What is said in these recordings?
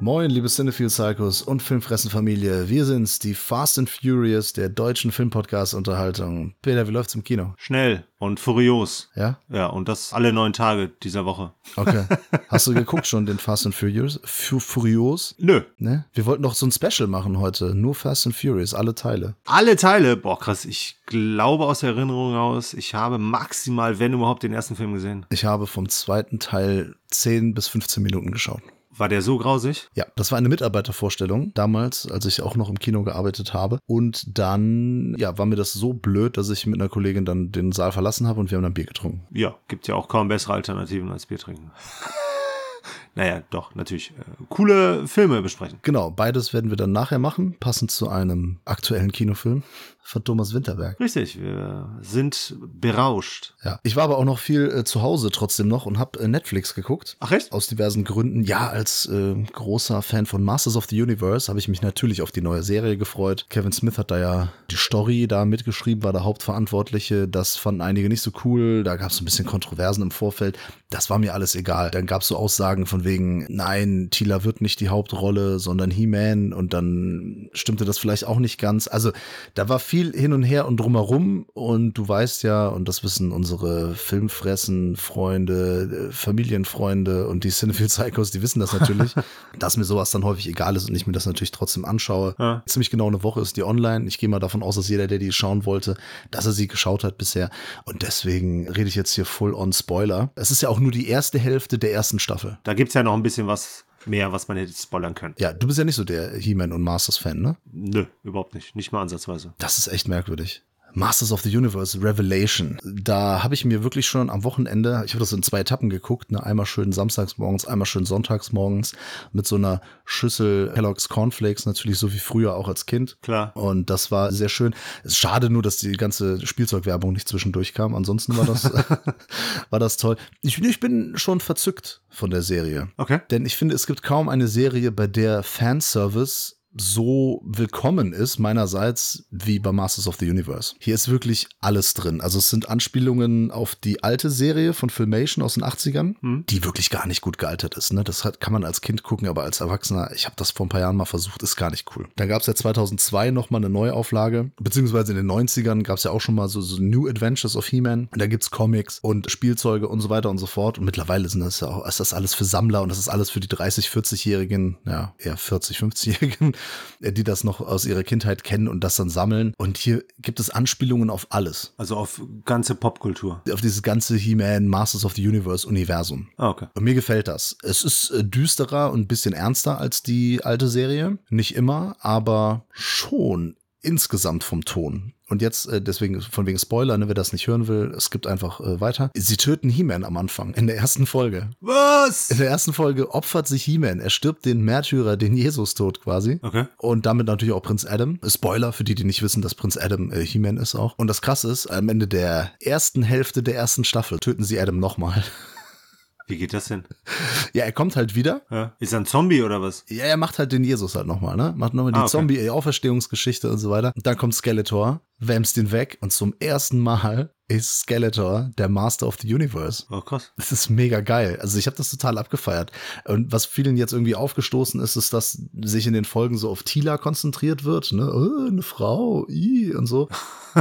Moin, liebe Cinephile Psychos und Filmfressen-Familie. Wir sind's, die Fast and Furious der deutschen Filmpodcast-Unterhaltung. Peter, wie läuft's im Kino? Schnell und furios. Ja? Ja, und das alle neun Tage dieser Woche. Okay. Hast du geguckt schon, den Fast and Furious? Fu Furios? Nö. Ne? Wir wollten doch so ein Special machen heute. Nur Fast and Furious, alle Teile. Alle Teile? Boah, krass. Ich glaube aus der Erinnerung aus, ich habe maximal, wenn überhaupt, den ersten Film gesehen. Ich habe vom zweiten Teil 10 bis 15 Minuten geschaut. War der so grausig? Ja, das war eine Mitarbeitervorstellung damals, als ich auch noch im Kino gearbeitet habe. Und dann, ja, war mir das so blöd, dass ich mit einer Kollegin dann den Saal verlassen habe und wir haben dann Bier getrunken. Ja, gibt ja auch kaum bessere Alternativen als Bier trinken. naja, doch, natürlich. Äh, coole Filme besprechen. Genau, beides werden wir dann nachher machen, passend zu einem aktuellen Kinofilm von Thomas Winterberg. Richtig, wir sind berauscht. Ja, ich war aber auch noch viel äh, zu Hause trotzdem noch und habe äh, Netflix geguckt. Ach echt? Aus diversen Gründen. Ja, als äh, großer Fan von Masters of the Universe habe ich mich natürlich auf die neue Serie gefreut. Kevin Smith hat da ja die Story da mitgeschrieben, war der Hauptverantwortliche. Das fanden einige nicht so cool. Da gab es ein bisschen Kontroversen im Vorfeld. Das war mir alles egal. Dann gab es so Aussagen von wegen, nein, Tila wird nicht die Hauptrolle, sondern He-Man. Und dann stimmte das vielleicht auch nicht ganz. Also da war viel hin und her und drumherum. Und du weißt ja, und das wissen unsere Filmfressen-Freunde, äh, Familienfreunde und die Cinephile Psychos, die wissen das natürlich, dass mir sowas dann häufig egal ist und ich mir das natürlich trotzdem anschaue. Ja. Ziemlich genau eine Woche ist die online. Ich gehe mal davon aus, dass jeder, der die schauen wollte, dass er sie geschaut hat bisher. Und deswegen rede ich jetzt hier full on Spoiler. Es ist ja auch nur die erste Hälfte der ersten Staffel. Da gibt's ja noch ein bisschen was mehr, was man hätte spoilern können. Ja, du bist ja nicht so der He-Man und Masters-Fan, ne? Nö, überhaupt nicht. Nicht mal ansatzweise. Das ist echt merkwürdig. Masters of the Universe Revelation. Da habe ich mir wirklich schon am Wochenende, ich habe das in zwei Etappen geguckt, ne? einmal schön samstags morgens, einmal schön sonntags morgens mit so einer Schüssel Kellogg's Cornflakes, natürlich so wie früher auch als Kind. Klar. Und das war sehr schön. Es ist schade nur, dass die ganze Spielzeugwerbung nicht zwischendurch kam. Ansonsten war das, war das toll. Ich, ich bin schon verzückt von der Serie. Okay. Denn ich finde, es gibt kaum eine Serie, bei der Fanservice so willkommen ist, meinerseits, wie bei Masters of the Universe. Hier ist wirklich alles drin. Also es sind Anspielungen auf die alte Serie von Filmation aus den 80ern, Hm. die wirklich gar nicht gut gealtert ist. Ne? Das hat, kann man als Kind gucken, aber als Erwachsener, ich habe das vor ein paar Jahren mal versucht, ist gar nicht cool. Dann gab es ja 2002 nochmal eine Neuauflage, beziehungsweise in den 90ern gab es ja auch schon mal so, so New Adventures of He-Man. Da gibt's Comics und Spielzeuge und so weiter und so fort. Und mittlerweile sind das ja auch, ist das alles für Sammler und das ist alles für die 30, 40-Jährigen, ja, eher 40, 50-Jährigen, die das noch aus ihrer Kindheit kennen und das dann sammeln. Und hier gibt es Anspielungen auf alles. Also auf ganze Popkultur. Auf dieses ganze He-Man, Masters of the Universe Universum. Ah, okay. Und mir gefällt das. Es ist äh, düsterer und ein bisschen ernster als die alte Serie. Nicht immer, aber schon insgesamt vom Ton. Und jetzt, äh, deswegen, von wegen Spoiler, ne, wer das nicht hören will, es gibt einfach äh, weiter. Sie töten He-Man am Anfang, in der ersten Folge. Was? In der ersten Folge opfert sich He-Man. Er stirbt den Märtyrer, den Jesus tot quasi. Okay. Und damit natürlich auch Prinz Adam. Spoiler für die, die nicht wissen, dass Prinz Adam äh, He-Man ist auch. Und das krasse ist, am Ende der ersten Hälfte der ersten Staffel töten sie Adam nochmal. Wie geht das denn? Ja, er kommt halt wieder. Ja. Ist er ein Zombie oder was? Ja, er macht halt den Jesus halt nochmal, ne? Macht nochmal die Ah, okay. Zombie-Auferstehungsgeschichte und so weiter. Und dann kommt Skeletor, wämst den weg und zum ersten Mal ist Skeletor der Master of the Universe. Oh, krass. Das ist mega geil. Also ich habe das total abgefeiert. Und was vielen jetzt irgendwie aufgestoßen ist, ist, dass sich in den Folgen so auf Tila konzentriert wird. Ne? Oh, eine Frau, i und so.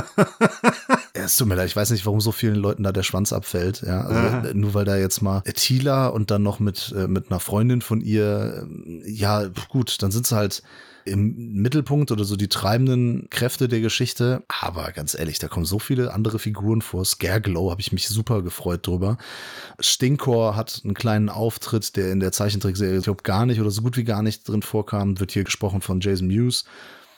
es tut mir leid, ich weiß nicht, warum so vielen Leuten da der Schwanz abfällt. Ja, also, nur weil da jetzt mal Tila und dann noch mit, äh, mit einer Freundin von ihr, ähm, ja, gut, dann sind sie halt im Mittelpunkt oder so die treibenden Kräfte der Geschichte. Aber ganz ehrlich, da kommen so viele andere Figuren vor. Scareglow habe ich mich super gefreut drüber. Stinkor hat einen kleinen Auftritt, der in der Zeichentrickserie, ich glaube, gar nicht oder so gut wie gar nicht drin vorkam. Wird hier gesprochen von Jason Mewes.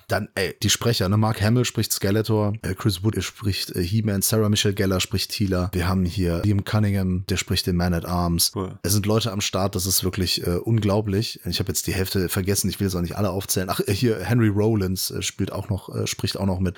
Dann, ey, die Sprecher, ne? Mark Hamill spricht Skeletor, äh, Chris Wood spricht äh, He-Man, Sarah Michelle Gellar spricht Tila. Wir haben hier Liam Cunningham, der spricht den Man at Arms. Cool. Es sind Leute am Start, das ist wirklich äh, unglaublich. Ich habe jetzt die Hälfte vergessen, ich will jetzt auch nicht alle aufzählen. Ach, äh, hier Henry Rollins spielt auch noch, spricht auch noch mit.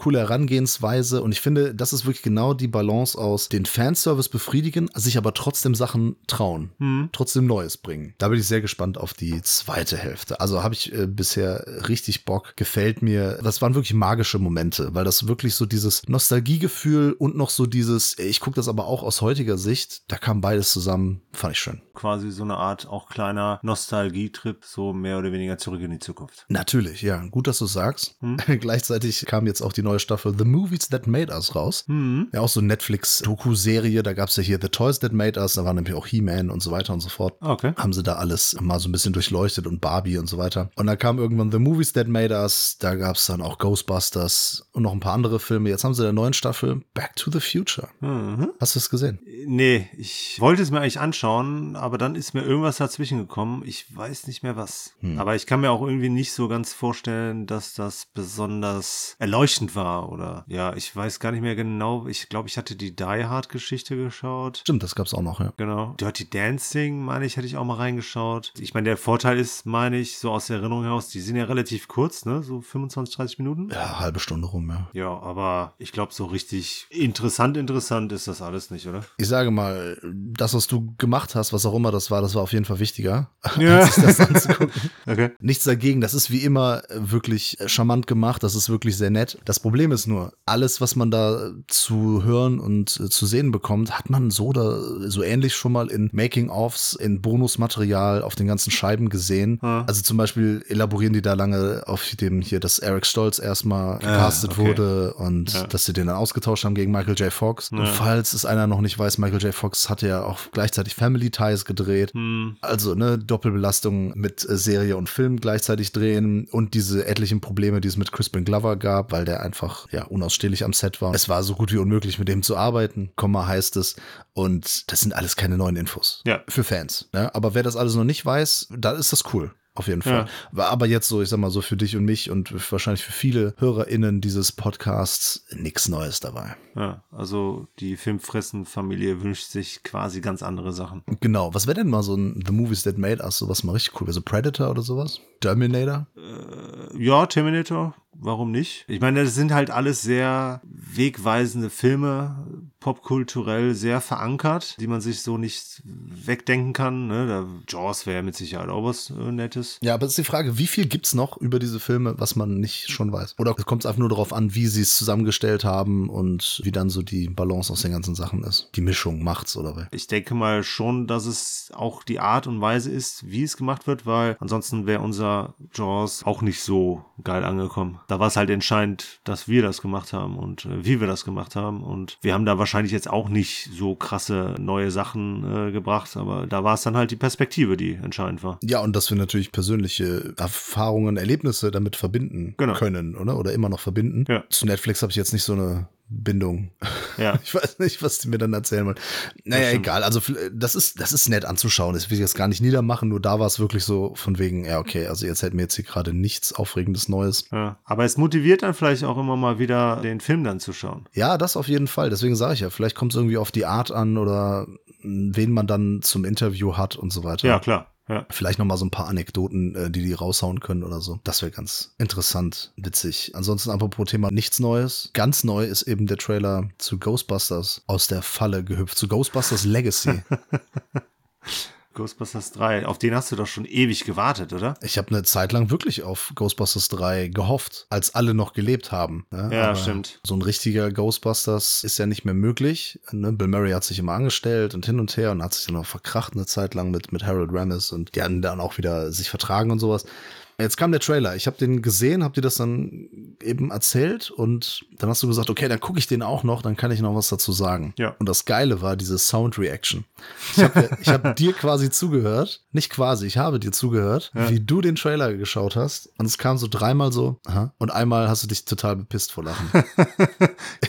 Coole Herangehensweise und ich finde, das ist wirklich genau die Balance aus den Fanservice befriedigen, sich aber trotzdem Sachen trauen, Hm. trotzdem Neues bringen. Da bin ich sehr gespannt auf die zweite Hälfte. Also habe ich äh, bisher richtig Bock, gefällt mir. Das waren wirklich magische Momente, weil das wirklich so dieses Nostalgiegefühl und noch so dieses, ich gucke das aber auch aus heutiger Sicht, da kam beides zusammen, fand ich schön. Quasi so eine Art auch kleiner Nostalgietrip, so mehr oder weniger zurück in die Zukunft. Natürlich, ja, gut, dass du sagst. Gleichzeitig kam jetzt auch die neue Staffel The Movies That Made Us raus. Hm. Ja, auch so Netflix-Doku-Serie, da gab's ja hier The Toys That Made Us, da war nämlich auch He-Man und so weiter und so fort. Okay. Haben sie da alles mal so ein bisschen durchleuchtet und Barbie und so weiter. Und dann kam irgendwann The Movies That Made Us, da gab's dann auch Ghostbusters und noch ein paar andere Filme. Jetzt haben sie in der neuen Staffel Back to the Future. Mhm. Hast du es gesehen? Nee, ich wollte es mir eigentlich anschauen, aber dann ist mir irgendwas dazwischen gekommen. Ich weiß nicht mehr was. Aber ich kann mir auch irgendwie nicht so ganz vorstellen, dass das besonders erleuchtend war oder ja, ich weiß gar nicht mehr genau. Ich glaube, ich hatte die Die Hard Geschichte geschaut. Stimmt, das gab's auch noch, ja. Genau. Dirty Dancing, meine ich, hätte ich auch mal reingeschaut. Ich meine, der Vorteil ist, meine ich, so aus der Erinnerung heraus, die sind ja relativ kurz, ne? So 25, 30 Minuten. Ja, halbe Stunde rum, ja. Ja, aber ich glaube, so richtig interessant, interessant ist das alles nicht, oder? Ich sage mal, das, was du gemacht hast, was auch immer das war, das war auf jeden Fall wichtiger, Ja. als sich das anzugucken. Okay. Nichts dagegen, das ist wie immer wirklich charmant gemacht, das ist wirklich sehr nett. Das Problem ist nur, alles, was man da zu hören und äh, zu sehen bekommt, hat man so oder so ähnlich schon mal in Making-ofs, in Bonusmaterial auf den ganzen Scheiben gesehen. Ja. Also zum Beispiel elaborieren die da lange auf dem hier, dass Eric Stolz erstmal gecastet okay. wurde und Ja. dass sie den dann ausgetauscht haben gegen Michael J. Fox. Und Ja. falls es einer noch nicht weiß, Michael J. Fox hatte ja auch gleichzeitig Family Ties gedreht. Hm. Also ne, Doppelbelastung mit äh, Serie und Film gleichzeitig drehen und diese etlichen Probleme, die es mit Crispin Glover gab, weil der einfach ja unausstehlich am Set war. Es war so gut wie unmöglich, mit dem zu arbeiten, Komma heißt es. Und das sind alles keine neuen Infos. Ja. Für Fans. Ne? Aber wer das alles noch nicht weiß, da ist das cool. Auf jeden Fall. War aber jetzt so, ich sag mal so für dich und mich und wahrscheinlich für viele HörerInnen dieses Podcasts nichts Neues dabei. Ja, also die Filmfressen-Familie wünscht sich quasi ganz andere Sachen. Genau. Was wäre denn mal so ein The Movies That Made Us, sowas mal richtig cool wäre? So Predator oder sowas? Terminator? Ja, Terminator, warum nicht? Ich meine, das sind halt alles sehr wegweisende Filme, popkulturell sehr verankert, die man sich so nicht wegdenken kann. Ne? Da, Jaws wäre mit Sicherheit auch was äh, Nettes. Ja, aber es ist die Frage, wie viel gibt's noch über diese Filme, was man nicht schon weiß? Oder kommt es einfach nur darauf an, wie sie es zusammengestellt haben und wie dann so die Balance aus den ganzen Sachen ist? Die Mischung macht's oder wie? Ich denke mal schon, dass es auch die Art und Weise ist, wie es gemacht wird, weil ansonsten wäre unser Jaws auch nicht so geil angekommen. Da war es halt entscheidend, dass wir das gemacht haben und äh, wie wir das gemacht haben. Und wir haben da wahrscheinlich jetzt auch nicht so krasse neue Sachen äh, gebracht, aber da war es dann halt die Perspektive, die entscheidend war. Ja, und dass wir natürlich persönliche Erfahrungen, Erlebnisse damit verbinden Genau. können, oder? Oder immer noch verbinden. Ja. Zu Netflix habe ich jetzt nicht so eine Bindung. Ja. Ich weiß nicht, was die mir dann erzählen wollen. Naja, egal. Also das ist, das ist nett anzuschauen. Das will ich jetzt gar nicht niedermachen. Nur da war es wirklich so von wegen, ja, okay, also jetzt hält mir jetzt hier gerade nichts Aufregendes Neues. Ja. Aber es motiviert dann vielleicht auch immer mal wieder, den Film dann zu schauen. Ja, das auf jeden Fall. Deswegen sage ich ja, vielleicht kommt es irgendwie auf die Art an oder wen man dann zum Interview hat und so weiter. Ja, klar. Ja. Vielleicht noch mal so ein paar Anekdoten, äh, die die raushauen können oder so. Das wäre ganz interessant, witzig. Ansonsten apropos Thema nichts Neues. Ganz neu ist eben der Trailer zu Ghostbusters aus der Falle gehüpft. Zu Ghostbusters Legacy. Ghostbusters 3, auf den hast du doch schon ewig gewartet, oder? Ich habe eine Zeit lang wirklich auf Ghostbusters 3 gehofft, als alle noch gelebt haben. ne? Ja, Aber stimmt. So ein richtiger Ghostbusters ist ja nicht mehr möglich. Ne? Bill Murray hat sich immer angestellt und hin und her und hat sich dann auch verkracht eine Zeit lang mit, mit Harold Ramis und die haben dann auch wieder sich vertragen und sowas. Jetzt kam der Trailer. Ich habe den gesehen, habe dir das dann eben erzählt und dann hast du gesagt, okay, dann gucke ich den auch noch, dann kann ich noch was dazu sagen. Ja. Und das Geile war diese Sound Reaction. Ich habe ich hab dir quasi zugehört, nicht quasi, ich habe dir zugehört, wie du den Trailer geschaut hast und es kam so dreimal so aha, und einmal hast du dich total bepisst vor Lachen.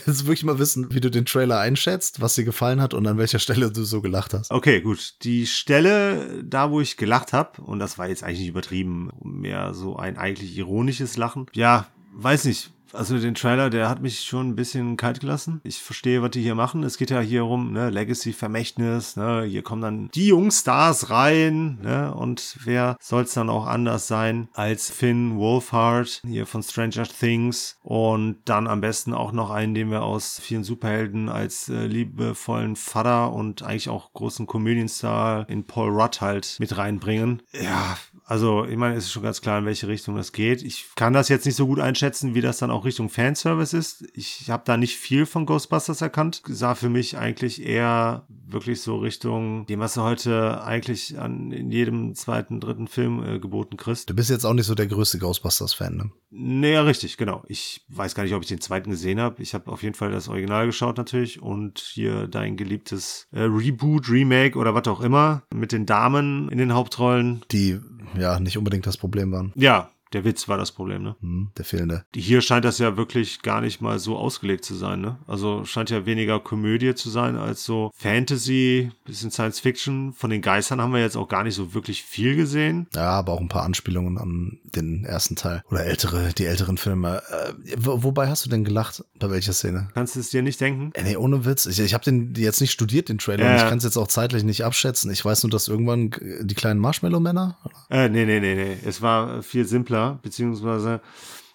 Jetzt wirklich mal wissen, wie du den Trailer einschätzt, was dir gefallen hat und an welcher Stelle du so gelacht hast. Okay, gut. Die Stelle, da wo ich gelacht habe, und das war jetzt eigentlich nicht übertrieben, mehr so ein eigentlich ironisches Lachen. Ja, weiß nicht. also den Trailer, der hat mich schon ein bisschen kalt gelassen. Ich verstehe, was die hier machen. Es geht ja hier um ne, Legacy, Vermächtnis. Ne? Hier kommen dann die Jungstars rein. Ne? Und wer soll es dann auch anders sein als Finn Wolfhard hier von Stranger Things und dann am besten auch noch einen, den wir aus vielen Superhelden als äh, liebevollen Vater und eigentlich auch großen Komödienstar in Paul Rudd halt mit reinbringen. Ja, also, ich meine, es ist schon ganz klar, in welche Richtung das geht. Ich kann das jetzt nicht so gut einschätzen, wie das dann auch Richtung Fanservice ist. Ich habe da nicht viel von Ghostbusters erkannt. Sah für mich eigentlich eher wirklich so Richtung dem, was du heute eigentlich an, in jedem zweiten, dritten Film äh, geboten kriegst. Du bist jetzt auch nicht so der größte Ghostbusters-Fan, ne? Naja, richtig, genau. Ich weiß gar nicht, ob ich den zweiten gesehen habe. Ich habe auf jeden Fall das Original geschaut natürlich und hier dein geliebtes äh, Reboot, Remake oder was auch immer mit den Damen in den Hauptrollen. Die ja nicht unbedingt das Problem waren. Ja, der Witz war das Problem, ne? Hm, der fehlende. Hier scheint das ja wirklich gar nicht mal so ausgelegt zu sein, ne? Also scheint ja weniger Komödie zu sein als so Fantasy, bisschen Science Fiction. Von den Geistern haben wir jetzt auch gar nicht so wirklich viel gesehen. Ja, aber auch ein paar Anspielungen an den ersten Teil. Oder ältere, die älteren Filme. Äh, wo, wobei hast du denn gelacht? Bei welcher Szene? Kannst du es dir nicht denken? Äh, nee, ohne Witz. Ich, ich habe den jetzt nicht studiert, den Trailer. Ja. ich kann es jetzt auch zeitlich nicht abschätzen. Ich weiß nur, dass irgendwann die kleinen Marshmallow-Männer. Äh, nee, nee, nee, nee. Es war viel simpler, beziehungsweise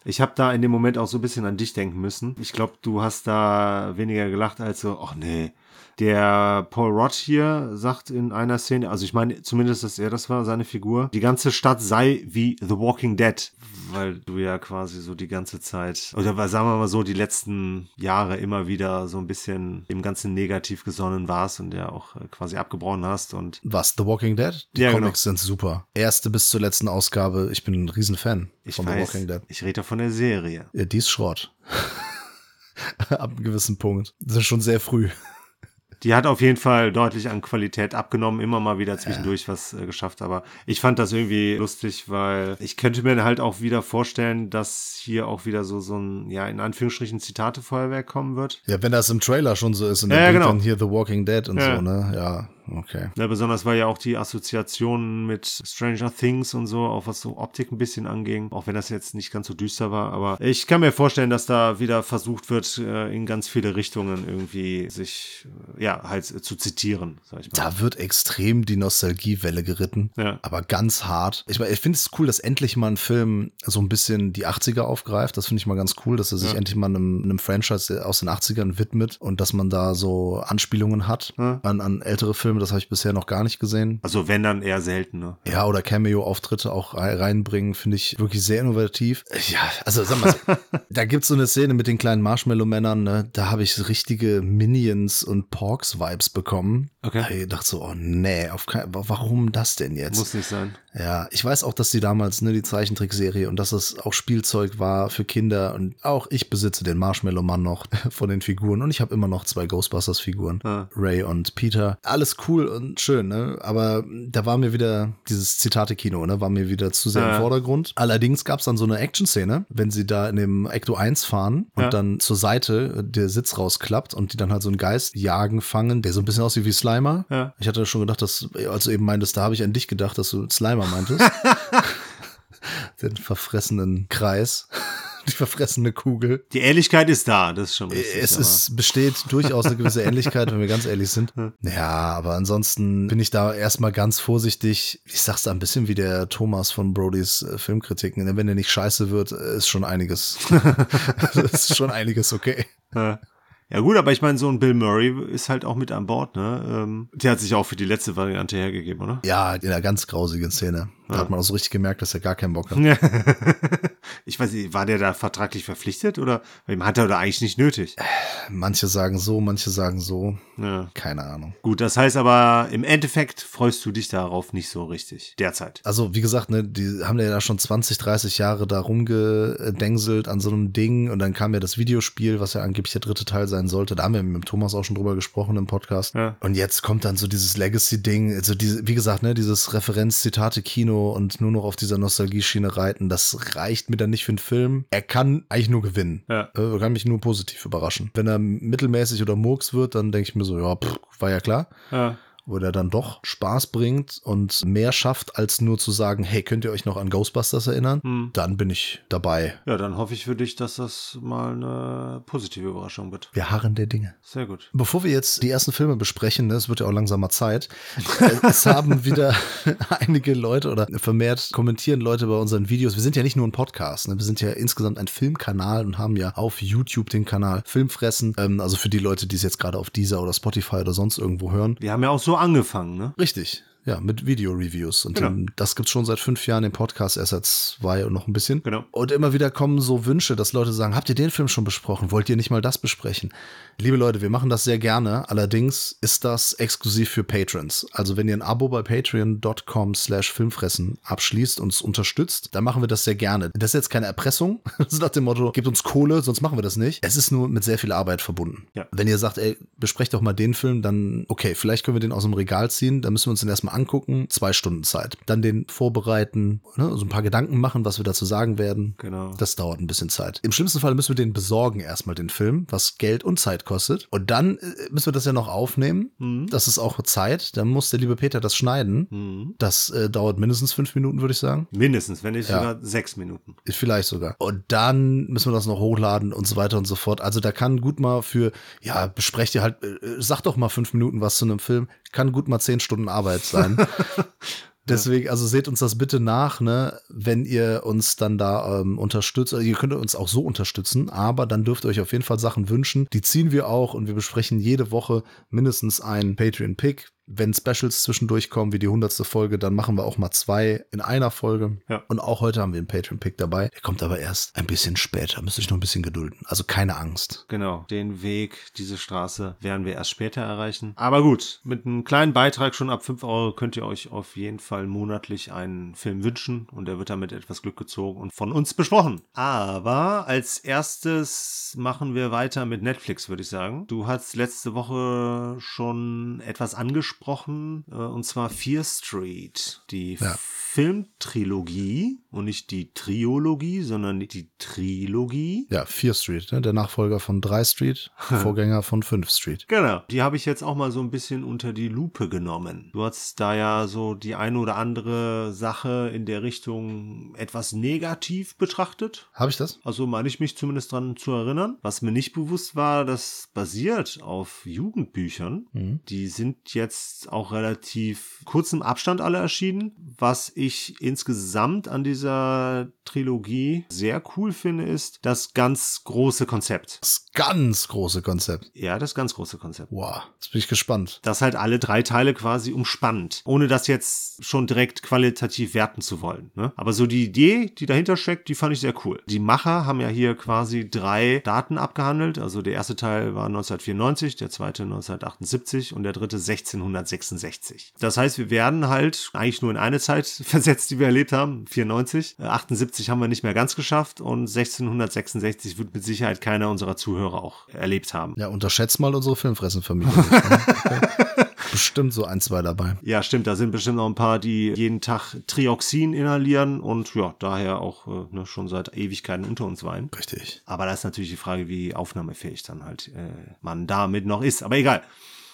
ich habe da in dem Moment auch so ein bisschen an dich denken müssen. Ich glaube, du hast da weniger gelacht als so, ach nee. Der Paul Rudd hier sagt in einer Szene, also ich meine zumindest, dass er das war, seine Figur, die ganze Stadt sei wie The Walking Dead, weil du ja quasi so die ganze Zeit, oder sagen wir mal so, die letzten Jahre immer wieder so ein bisschen dem Ganzen negativ gesonnen warst und ja auch äh, quasi abgebrochen hast und Was? The Walking Dead? Die Ja, genau. Comics sind super. Erste bis zur letzten Ausgabe. Ich bin ein Riesenfan ich von The weiß, Walking Dead. ich rede von der Serie. Ja, die ist Schrott. Ab einem gewissen Punkt. Das ist schon sehr früh. Die hat auf jeden Fall deutlich an Qualität abgenommen, immer mal wieder zwischendurch was äh, geschafft. Aber ich fand das irgendwie lustig, weil ich könnte mir halt auch wieder vorstellen, dass hier auch wieder so, so ein, ja, in Anführungsstrichen Zitate-Feuerwerk kommen wird. Ja, wenn das im Trailer schon so ist und Ja, dann ja, genau. dann hier The Walking Dead und Ja. so, ne? Ja, okay. Ja, besonders weil ja auch die Assoziationen mit Stranger Things und so, auch was so Optik ein bisschen anging, auch wenn das jetzt nicht ganz so düster war. Aber ich kann mir vorstellen, dass da wieder versucht wird, äh, in ganz viele Richtungen irgendwie sich, äh, ja, halt äh, zu zitieren, sag ich mal. Da wird extrem die Nostalgiewelle geritten, Ja. aber ganz hart. Ich, ich finde es cool, dass endlich mal ein Film so ein bisschen die 80er aufgreift. Das finde ich mal ganz cool, dass er sich Ja. endlich mal einem, einem Franchise aus den 80ern widmet und dass man da so Anspielungen hat an, an ältere Filme. Das habe ich bisher noch gar nicht gesehen. Also wenn dann eher selten, ne? Ja, oder Cameo-Auftritte auch rei- reinbringen, finde ich wirklich sehr innovativ. Ja, also sag mal so, da gibt's so eine Szene mit den kleinen Marshmallow-Männern, ne? da habe ich richtige Minions und Porks-Vibes bekommen. Okay. Ich dachte so, oh nee, auf kein, wa- warum das denn jetzt? Muss nicht sein. Ja, ich weiß auch, dass die damals, ne, die Zeichentrickserie und dass es auch Spielzeug war für Kinder und auch ich besitze den Marshmallow-Mann noch von den Figuren und ich habe immer noch zwei Ghostbusters-Figuren, Ah. Ray und Peter. Alles cool und schön, ne, aber da war mir wieder dieses Zitate-Kino, ne, war mir wieder zu sehr Ja. im Vordergrund. Allerdings gab es dann so eine Action-Szene, wenn sie da in dem Ecto 1 fahren und Ja. dann zur Seite der Sitz rausklappt und die dann halt so einen Geist jagen, fangen, der so ein bisschen aussieht wie Slimer. Ja. Ich hatte schon gedacht, dass, also eben meintest, da habe ich an dich gedacht, dass du Slimer meintest. Den verfressenen Kreis. Die verfressene Kugel. Die Ehrlichkeit ist da, das ist schon richtig. Es ist, besteht durchaus eine gewisse Ähnlichkeit, wenn wir ganz ehrlich sind. Ja, aber ansonsten bin ich da erstmal ganz vorsichtig. Ich sag's da ein bisschen wie der Thomas von Brodys äh, Filmkritiken. Wenn der nicht scheiße wird, äh, ist schon einiges. ist schon einiges okay. Ja. Gut, aber ich meine, so ein Bill Murray ist halt auch mit an Bord, ne? Ähm, der hat sich auch für die letzte Variante hergegeben, oder? Ja, in einer ganz grausigen Szene. Da Ja. hat man auch so richtig gemerkt, dass er gar keinen Bock hat. ich weiß nicht, war der da vertraglich verpflichtet oder hat er da eigentlich nicht nötig? Manche sagen so, manche sagen so. Ja. Keine Ahnung. Gut, das heißt aber, im Endeffekt freust du dich darauf nicht so richtig, derzeit. Also, wie gesagt, ne, die haben ja da schon 20, 30 Jahre da rumgedengselt an so einem Ding und dann kam ja das Videospiel, was ja angeblich der dritte Teil sein sollte. Da haben wir mit dem Thomas auch schon drüber gesprochen im Podcast. Und jetzt kommt dann so dieses Legacy-Ding, also diese, wie gesagt, ne, dieses Referenz-Zitate-Kino und nur noch auf dieser Nostalgie-Schiene reiten, das reicht mir dann nicht für einen Film. Er kann eigentlich nur gewinnen. Ja. Äh, kann mich nur positiv überraschen. Wenn er mittelmäßig oder Murks wird, dann denke ich mir so, ja, pff, war ja klar. Ja. Wo der dann doch Spaß bringt und mehr schafft, als nur zu sagen, hey, könnt ihr euch noch an Ghostbusters erinnern? Hm. Dann bin ich dabei. Ja, dann hoffe ich für dich, dass das mal eine positive Überraschung wird. Wir harren der Dinge. Sehr gut. Bevor wir jetzt die ersten Filme besprechen, ne, es wird ja auch langsam mal Zeit, äh, es haben wieder einige Leute oder vermehrt kommentieren Leute bei unseren Videos. Wir sind ja nicht nur ein Podcast, ne? wir sind ja insgesamt ein Filmkanal und haben ja auf YouTube den Kanal Filmfressen. Ähm, also für die Leute, die es jetzt gerade auf Deezer oder Spotify oder sonst irgendwo hören. Wir haben ja auch so angefangen, ne? Richtig. Ja, mit Video-Reviews. Und Genau. ähm, das gibt's schon seit fünf Jahren im Podcast, erst seit zwei und noch ein bisschen. Genau. Und immer wieder kommen so Wünsche, dass Leute sagen, habt ihr den Film schon besprochen? Wollt ihr nicht mal das besprechen? Liebe Leute, wir machen das sehr gerne. Allerdings ist das exklusiv für Patrons. Also wenn ihr ein Abo bei patreon.com slash filmfressen abschließt und es unterstützt, dann machen wir das sehr gerne. Das ist jetzt keine Erpressung. Das ist nach dem Motto, gebt uns Kohle, sonst machen wir das nicht. Es ist nur mit sehr viel Arbeit verbunden. Ja. Wenn ihr sagt, ey, besprecht doch mal den Film, dann okay, vielleicht können wir den aus dem Regal ziehen, dann müssen wir uns den erstmal angucken, zwei Stunden Zeit. Dann den vorbereiten, ne, so ein paar Gedanken machen, was wir dazu sagen werden. Genau. Das dauert ein bisschen Zeit. Im schlimmsten Fall müssen wir den besorgen erstmal den Film, was Geld und Zeit kostet. Und dann äh, müssen wir das ja noch aufnehmen. Mhm. Das ist auch Zeit. Dann muss der liebe Peter das schneiden. Mhm. Das äh, dauert mindestens fünf Minuten, würde ich sagen. Mindestens, wenn nicht Ja. sogar sechs Minuten. Vielleicht sogar. Und dann müssen wir das noch hochladen und so weiter und so fort. Also da kann gut mal für, ja, besprecht ihr halt, äh, sag doch mal fünf Minuten was zu einem Film, kann gut mal zehn Stunden Arbeit sein. Deswegen, also seht uns das bitte nach, ne, wenn ihr uns dann da ähm, unterstützt. Also ihr könnt uns auch so unterstützen, aber dann dürft ihr euch auf jeden Fall Sachen wünschen. Die ziehen wir auch und wir besprechen jede Woche mindestens einen Patreon-Pick. Wenn Specials zwischendurch kommen, wie die hundertste Folge, dann machen wir auch mal zwei in einer Folge. Ja. Und auch heute haben wir einen Patreon-Pick dabei. Der kommt aber erst ein bisschen später. Müsst ihr euch noch ein bisschen gedulden. Also keine Angst. Genau, den Weg, diese Straße werden wir erst später erreichen. Aber gut, mit einem kleinen Beitrag schon ab 5 Euro könnt ihr euch auf jeden Fall monatlich einen Film wünschen und der wird damit etwas Glück gezogen und von uns besprochen. Aber als erstes machen wir weiter mit Netflix, würde ich sagen. Du hast letzte Woche schon etwas angesprochen, äh, und zwar Fear Street, die Ja. Filmtrilogie und nicht die Triologie, sondern die Trilogie. Ja, 4 Street, ne? der Nachfolger von 3 Street, Vorgänger von 5 Street. Genau. Die habe ich jetzt auch mal so ein bisschen unter die Lupe genommen. Du hast da ja so die eine oder andere Sache in der Richtung etwas negativ betrachtet. Habe ich das? Also meine ich mich zumindest dran zu erinnern. Was mir nicht bewusst war, das basiert auf Jugendbüchern. Mhm. Die sind jetzt auch relativ kurzem Abstand alle erschienen. Was ich insgesamt an dieser Trilogie sehr cool finde, ist das ganz große Konzept. Das ganz große Konzept. Ja, das ganz große Konzept. Wow, jetzt bin ich gespannt. Das halt alle drei Teile quasi umspannt, ohne das jetzt schon direkt qualitativ werten zu wollen. Ne? Aber so die Idee, die dahinter steckt, die fand ich sehr cool. Die Macher haben ja hier quasi drei Daten abgehandelt. Also der erste Teil war 1994, der zweite 1978 und der dritte 1666. Das heißt, wir werden halt eigentlich nur in eine Zeit versetzt, die wir erlebt haben, 94. Äh, 78 haben wir nicht mehr ganz geschafft und 1666 wird mit Sicherheit keiner unserer Zuhörer auch erlebt haben. Ja, unterschätzt mal unsere Filmfressenfamilie. ne? Bestimmt so ein, zwei dabei. Ja, stimmt. Da sind bestimmt noch ein paar, die jeden Tag Trioxin inhalieren und ja, daher auch äh, ne, schon seit Ewigkeiten unter uns weinen. Richtig. Aber da ist natürlich die Frage, wie aufnahmefähig dann halt äh, man damit noch ist. Aber egal.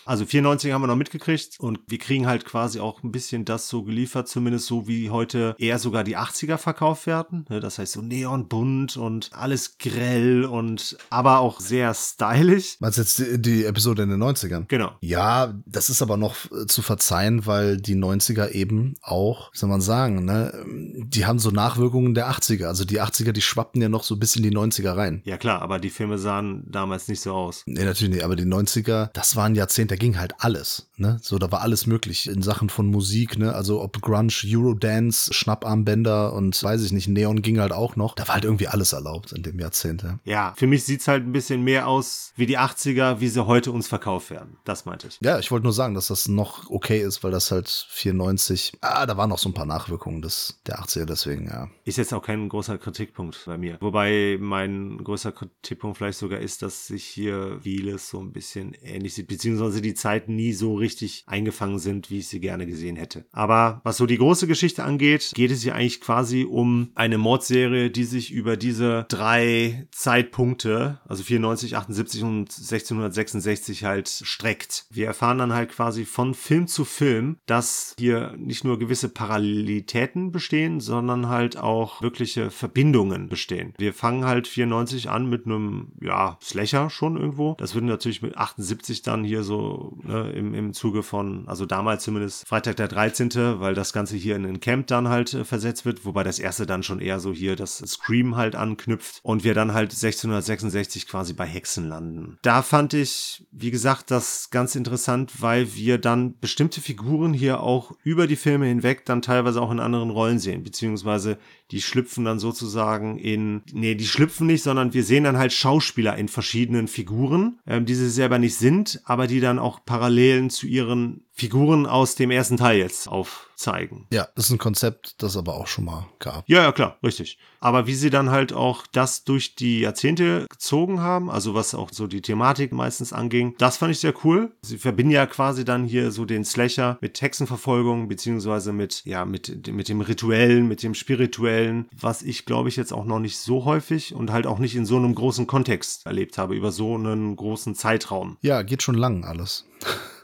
Also 94 haben wir noch mitgekriegt und wir kriegen halt quasi auch ein bisschen das so geliefert, zumindest so wie heute eher sogar die 80er verkauft werden. Ne, Das heißt so neonbunt und alles grell und aber auch sehr stylisch. Meinst du jetzt die, die Episode in den 90ern? Genau. Ja, das ist aber noch zu verzeihen, weil die 90er eben auch, wie soll man sagen, ne, die haben so Nachwirkungen der 80er. Also die 80er, die schwappten ja noch so bis in die 90er rein. Ja klar, aber die Filme sahen damals nicht so aus. Nee, natürlich nicht, aber die 90er, das waren Jahrzehnte, da ging halt alles, ne? So, da war alles möglich in Sachen von Musik, ne? Also ob Grunge, Eurodance, Schnapparmbänder und weiß ich nicht, Neon ging halt auch noch. Da war halt irgendwie alles erlaubt in dem Jahrzehnt, ja. Ja, für mich sieht's halt ein bisschen mehr aus wie die 80er, wie sie heute uns verkauft werden. Das meinte ich. Ja, ich wollte nur sagen, dass das noch okay ist, weil das halt 94, ah, da waren noch so ein paar Nachwirkungen des, der 80er, deswegen, ja. Ist jetzt auch kein großer Kritikpunkt bei mir. Wobei mein größer Kritikpunkt vielleicht sogar ist, dass sich hier vieles so ein bisschen ähnlich sieht, beziehungsweise die Zeit nie so richtig eingefangen sind, wie ich sie gerne gesehen hätte. Aber was so die große Geschichte angeht, geht es hier eigentlich quasi um eine Mordserie, die sich über diese drei Zeitpunkte, also 94, 78 und 1666 halt streckt. Wir erfahren dann halt quasi von Film zu Film, dass hier nicht nur gewisse Parallelitäten bestehen, sondern halt auch wirkliche Verbindungen bestehen. Wir fangen halt 94 an mit einem, ja, Slasher schon irgendwo. Das würde natürlich mit 78 dann hier so ne, im, im Zuge von, also damals zumindest Freitag der 13., weil das Ganze hier in ein Camp dann halt äh, versetzt wird, wobei das erste dann schon eher so hier das Scream halt anknüpft und wir dann halt 1666 quasi bei Hexen landen. Da fand ich, wie gesagt, das ganz interessant, weil wir dann bestimmte Figuren hier auch über die Filme hinweg dann teilweise auch in anderen Rollen sehen, beziehungsweise die schlüpfen dann sozusagen in, nee, die schlüpfen nicht, sondern wir sehen dann halt Schauspieler in verschiedenen Figuren, ähm, die sie selber nicht sind, aber die dann auch Parallelen zu ihren Figuren aus dem ersten Teil jetzt aufzeigen. Ja, das ist ein Konzept, das aber auch schon mal gab. Ja, ja, klar, richtig. Aber wie sie dann halt auch das durch die Jahrzehnte gezogen haben, also was auch so die Thematik meistens anging, das fand ich sehr cool. Sie verbinden ja quasi dann hier so den Slasher mit Hexenverfolgung, beziehungsweise mit, ja, mit, mit dem Rituellen, mit dem Spirituellen, was ich glaube ich jetzt auch noch nicht so häufig und halt auch nicht in so einem großen Kontext erlebt habe, über so einen großen Zeitraum. Ja, geht schon lang alles.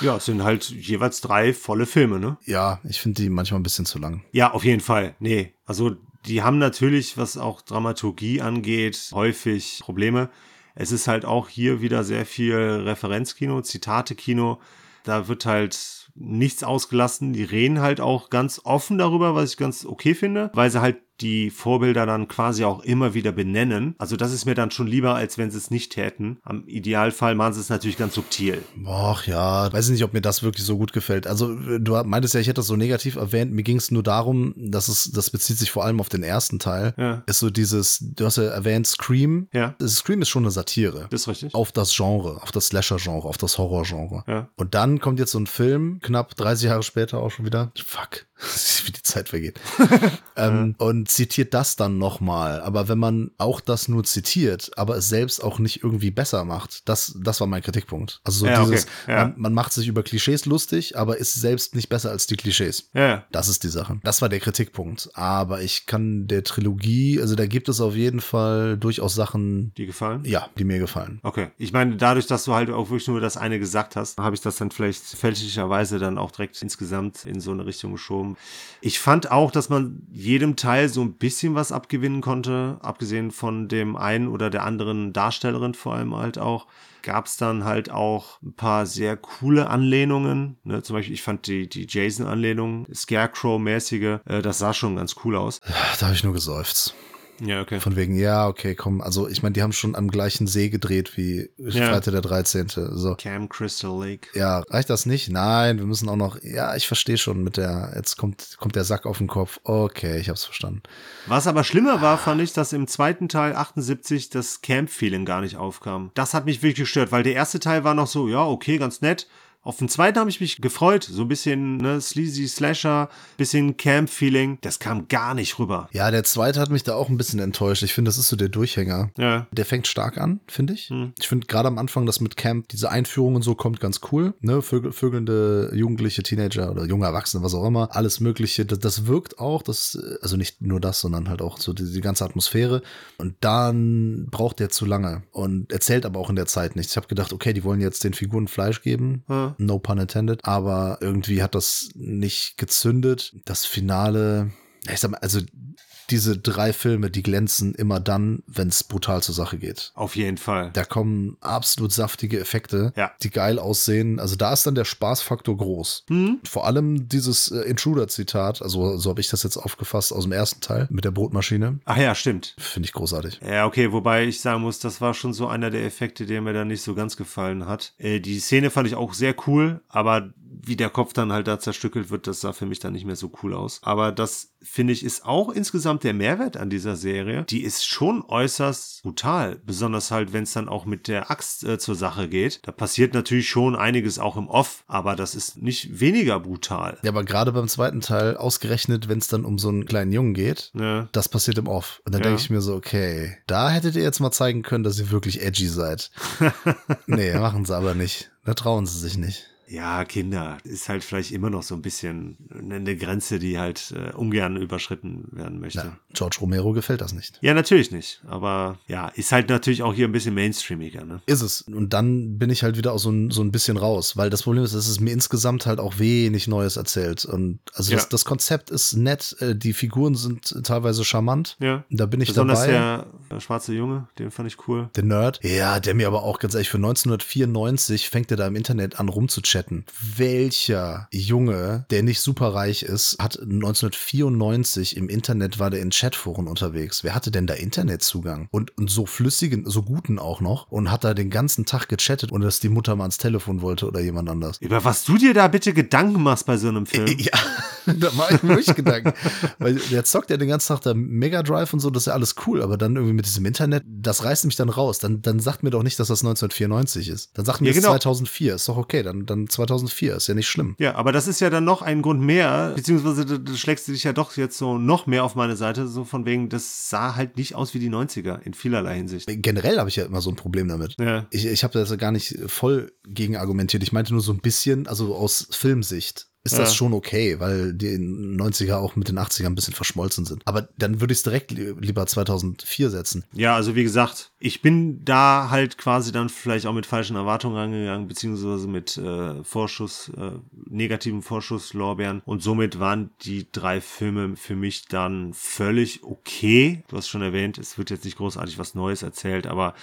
Ja, es sind halt jeweils drei volle Filme, ne? Ja, ich finde die manchmal ein bisschen zu lang. Ja, auf jeden Fall. Nee, also die haben natürlich, was auch Dramaturgie angeht, häufig Probleme. Es ist halt auch hier wieder sehr viel Referenzkino, Zitate-Kino. Da wird halt nichts ausgelassen. Die reden halt auch ganz offen darüber, was ich ganz okay finde, weil sie halt die Vorbilder dann quasi auch immer wieder benennen. Also das ist mir dann schon lieber, als wenn sie es nicht täten. Am Idealfall machen sie es natürlich ganz subtil. Ach ja, weiß ich nicht, ob mir das wirklich so gut gefällt. Also du meintest ja, ich hätte das so negativ erwähnt. Mir ging es nur darum, dass es, das bezieht sich vor allem auf den ersten Teil. Ja. Ist so dieses, du hast ja erwähnt, Scream. Ja. Scream ist schon eine Satire. Das ist richtig. Auf das Genre, auf das Slasher-Genre, auf das Horror-Genre. Ja. Und dann kommt jetzt so ein Film, knapp 30 Jahre später auch schon wieder. Fuck, wie die Zeit vergeht. ähm, und zitiert das dann nochmal. Aber wenn man auch das nur zitiert, aber es selbst auch nicht irgendwie besser macht, das, das war mein Kritikpunkt. Also so Ja, okay. dieses, Ja. man, man macht sich über Klischees lustig, aber ist selbst nicht besser als die Klischees. Ja. Das ist die Sache. Das war der Kritikpunkt. Aber ich kann der Trilogie, also da gibt es auf jeden Fall durchaus Sachen, Die gefallen? ja, die mir gefallen. Okay. Ich meine, dadurch, dass du halt auch wirklich nur das eine gesagt hast, habe ich das dann vielleicht fälschlicherweise dann auch direkt insgesamt in so eine Richtung geschoben. Ich fand auch, dass man jedem Teil so ein bisschen was abgewinnen konnte, abgesehen von dem einen oder der anderen Darstellerin vor allem halt auch. Gab es dann halt auch ein paar sehr coole Anlehnungen. Ne? Zum Beispiel, ich fand die, die Jason-Anlehnung, Scarecrow-mäßige, äh, das sah schon ganz cool aus. Da habe ich nur geseufzt. Ja, okay. Von wegen, ja, okay, komm. Also ich meine, die haben schon am gleichen See gedreht wie Ja. Freitag der 13. So. Cam Crystal Lake. Ja, reicht das nicht? Nein, wir müssen auch noch, ja, ich verstehe schon mit der, jetzt kommt, kommt der Sack auf den Kopf. Okay, ich hab's verstanden. Was aber schlimmer war, fand ich, dass im zweiten Teil 78 das Camp-Feeling gar nicht aufkam. Das hat mich wirklich gestört, weil der erste Teil war noch so, ja, okay, ganz nett. Auf den zweiten habe ich mich gefreut. So ein bisschen ne, sleazy Slasher, bisschen Camp-Feeling. Das kam gar nicht rüber. Ja, der zweite hat mich da auch ein bisschen enttäuscht. Ich finde, das ist so der Durchhänger. Ja. Der fängt stark an, finde ich. Hm. Ich finde gerade am Anfang das mit Camp, diese Einführung und so kommt ganz cool. Ne? Vögel, vögelnde Jugendliche, Teenager oder junge Erwachsene, was auch immer. Alles Mögliche. Das, das wirkt auch. Das, also nicht nur das, sondern halt auch so die, die ganze Atmosphäre. Und dann braucht der zu lange und erzählt aber auch in der Zeit nichts. Ich habe gedacht, okay, die wollen jetzt den Figuren Fleisch geben. Ja. No pun intended. Aber irgendwie hat das nicht gezündet. Das Finale, ich sag mal, also diese drei Filme, die glänzen immer dann, wenn es brutal zur Sache geht. Auf jeden Fall. Da kommen absolut saftige Effekte, Ja. die geil aussehen. Also da ist dann der Spaßfaktor groß. Hm? Vor allem dieses äh, Intruder-Zitat, also so habe ich das jetzt aufgefasst aus dem ersten Teil mit der Brotmaschine, Ach ja, stimmt. finde ich großartig. Ja, okay, wobei ich sagen muss, das war schon so einer der Effekte, der mir dann nicht so ganz gefallen hat. Äh, die Szene fand ich auch sehr cool, aber wie der Kopf dann halt da zerstückelt wird, das sah für mich dann nicht mehr so cool aus. Aber das finde ich ist auch insgesamt der Mehrwert an dieser Serie. Die ist schon äußerst brutal, besonders halt, wenn es dann auch mit der Axt äh, zur Sache geht. Da passiert natürlich schon einiges auch im Off, aber das ist nicht weniger brutal. Ja, aber gerade beim zweiten Teil, ausgerechnet, wenn es dann um so einen kleinen Jungen geht, Ja. das passiert im Off. Und dann Ja. denke ich mir so, okay, da hättet ihr jetzt mal zeigen können, dass ihr wirklich edgy seid. nee, machen sie aber nicht. Da trauen sie sich nicht. Ja, Kinder ist halt vielleicht immer noch so ein bisschen eine Grenze, die halt äh, ungern überschritten werden möchte. Ja, George Romero gefällt das nicht. Ja, natürlich nicht. Aber ja, ist halt natürlich auch hier ein bisschen mainstreamiger, ne? Ist es. Und dann bin ich halt wieder auch so ein, so ein bisschen raus, weil das Problem ist, dass es mir insgesamt halt auch wenig Neues erzählt. Und also Ja. das, das Konzept ist nett, äh, die Figuren sind teilweise charmant. Ja. Da bin ich Besonders dabei. der, der schwarze Junge, den fand ich cool. Der Nerd. Ja, der mir aber auch ganz ehrlich, für 1994 fängt er da im Internet an rumzuchatten. Welcher Junge, der nicht super reich ist, hat 1994 im Internet, war der in Chatforen unterwegs. Wer hatte denn da Internetzugang? Und, und so flüssigen, so guten auch noch. Und hat da den ganzen Tag gechattet und dass die Mutter mal ans Telefon wollte oder jemand anders. Über was du dir da bitte Gedanken machst bei so einem Film. Ja, da mache ich mir wirklich Gedanken. Weil der zockt ja den ganzen Tag da Mega Drive und so, das ist ja alles cool, aber dann irgendwie mit diesem Internet, das reißt mich dann raus. Dann, dann sagt mir doch nicht, dass das 1994 ist. Dann sagt mir Ja, genau. 2004. Ist doch okay, dann, dann 2004, ist ja nicht schlimm. Ja, aber das ist ja dann noch ein Grund mehr, beziehungsweise du, du schlägst dich ja doch jetzt so noch mehr auf meine Seite, so von wegen, das sah halt nicht aus wie die 90er in vielerlei Hinsicht. Generell habe ich ja immer so ein Problem damit. Ja. Ich, ich habe das ja gar nicht voll gegen argumentiert. Ich meinte nur so ein bisschen, also aus Filmsicht. Ist das Ja. schon okay, weil die 90er auch mit den 80ern ein bisschen verschmolzen sind. Aber dann würde ich es direkt li lieber 2004 setzen. Ja, also wie gesagt, ich bin da halt quasi dann vielleicht auch mit falschen Erwartungen rangegangen, beziehungsweise mit äh, Vorschuss, äh, negativen Vorschusslorbeeren. Und somit waren die drei Filme für mich dann völlig okay. Du hast schon erwähnt, es wird jetzt nicht großartig was Neues erzählt, aber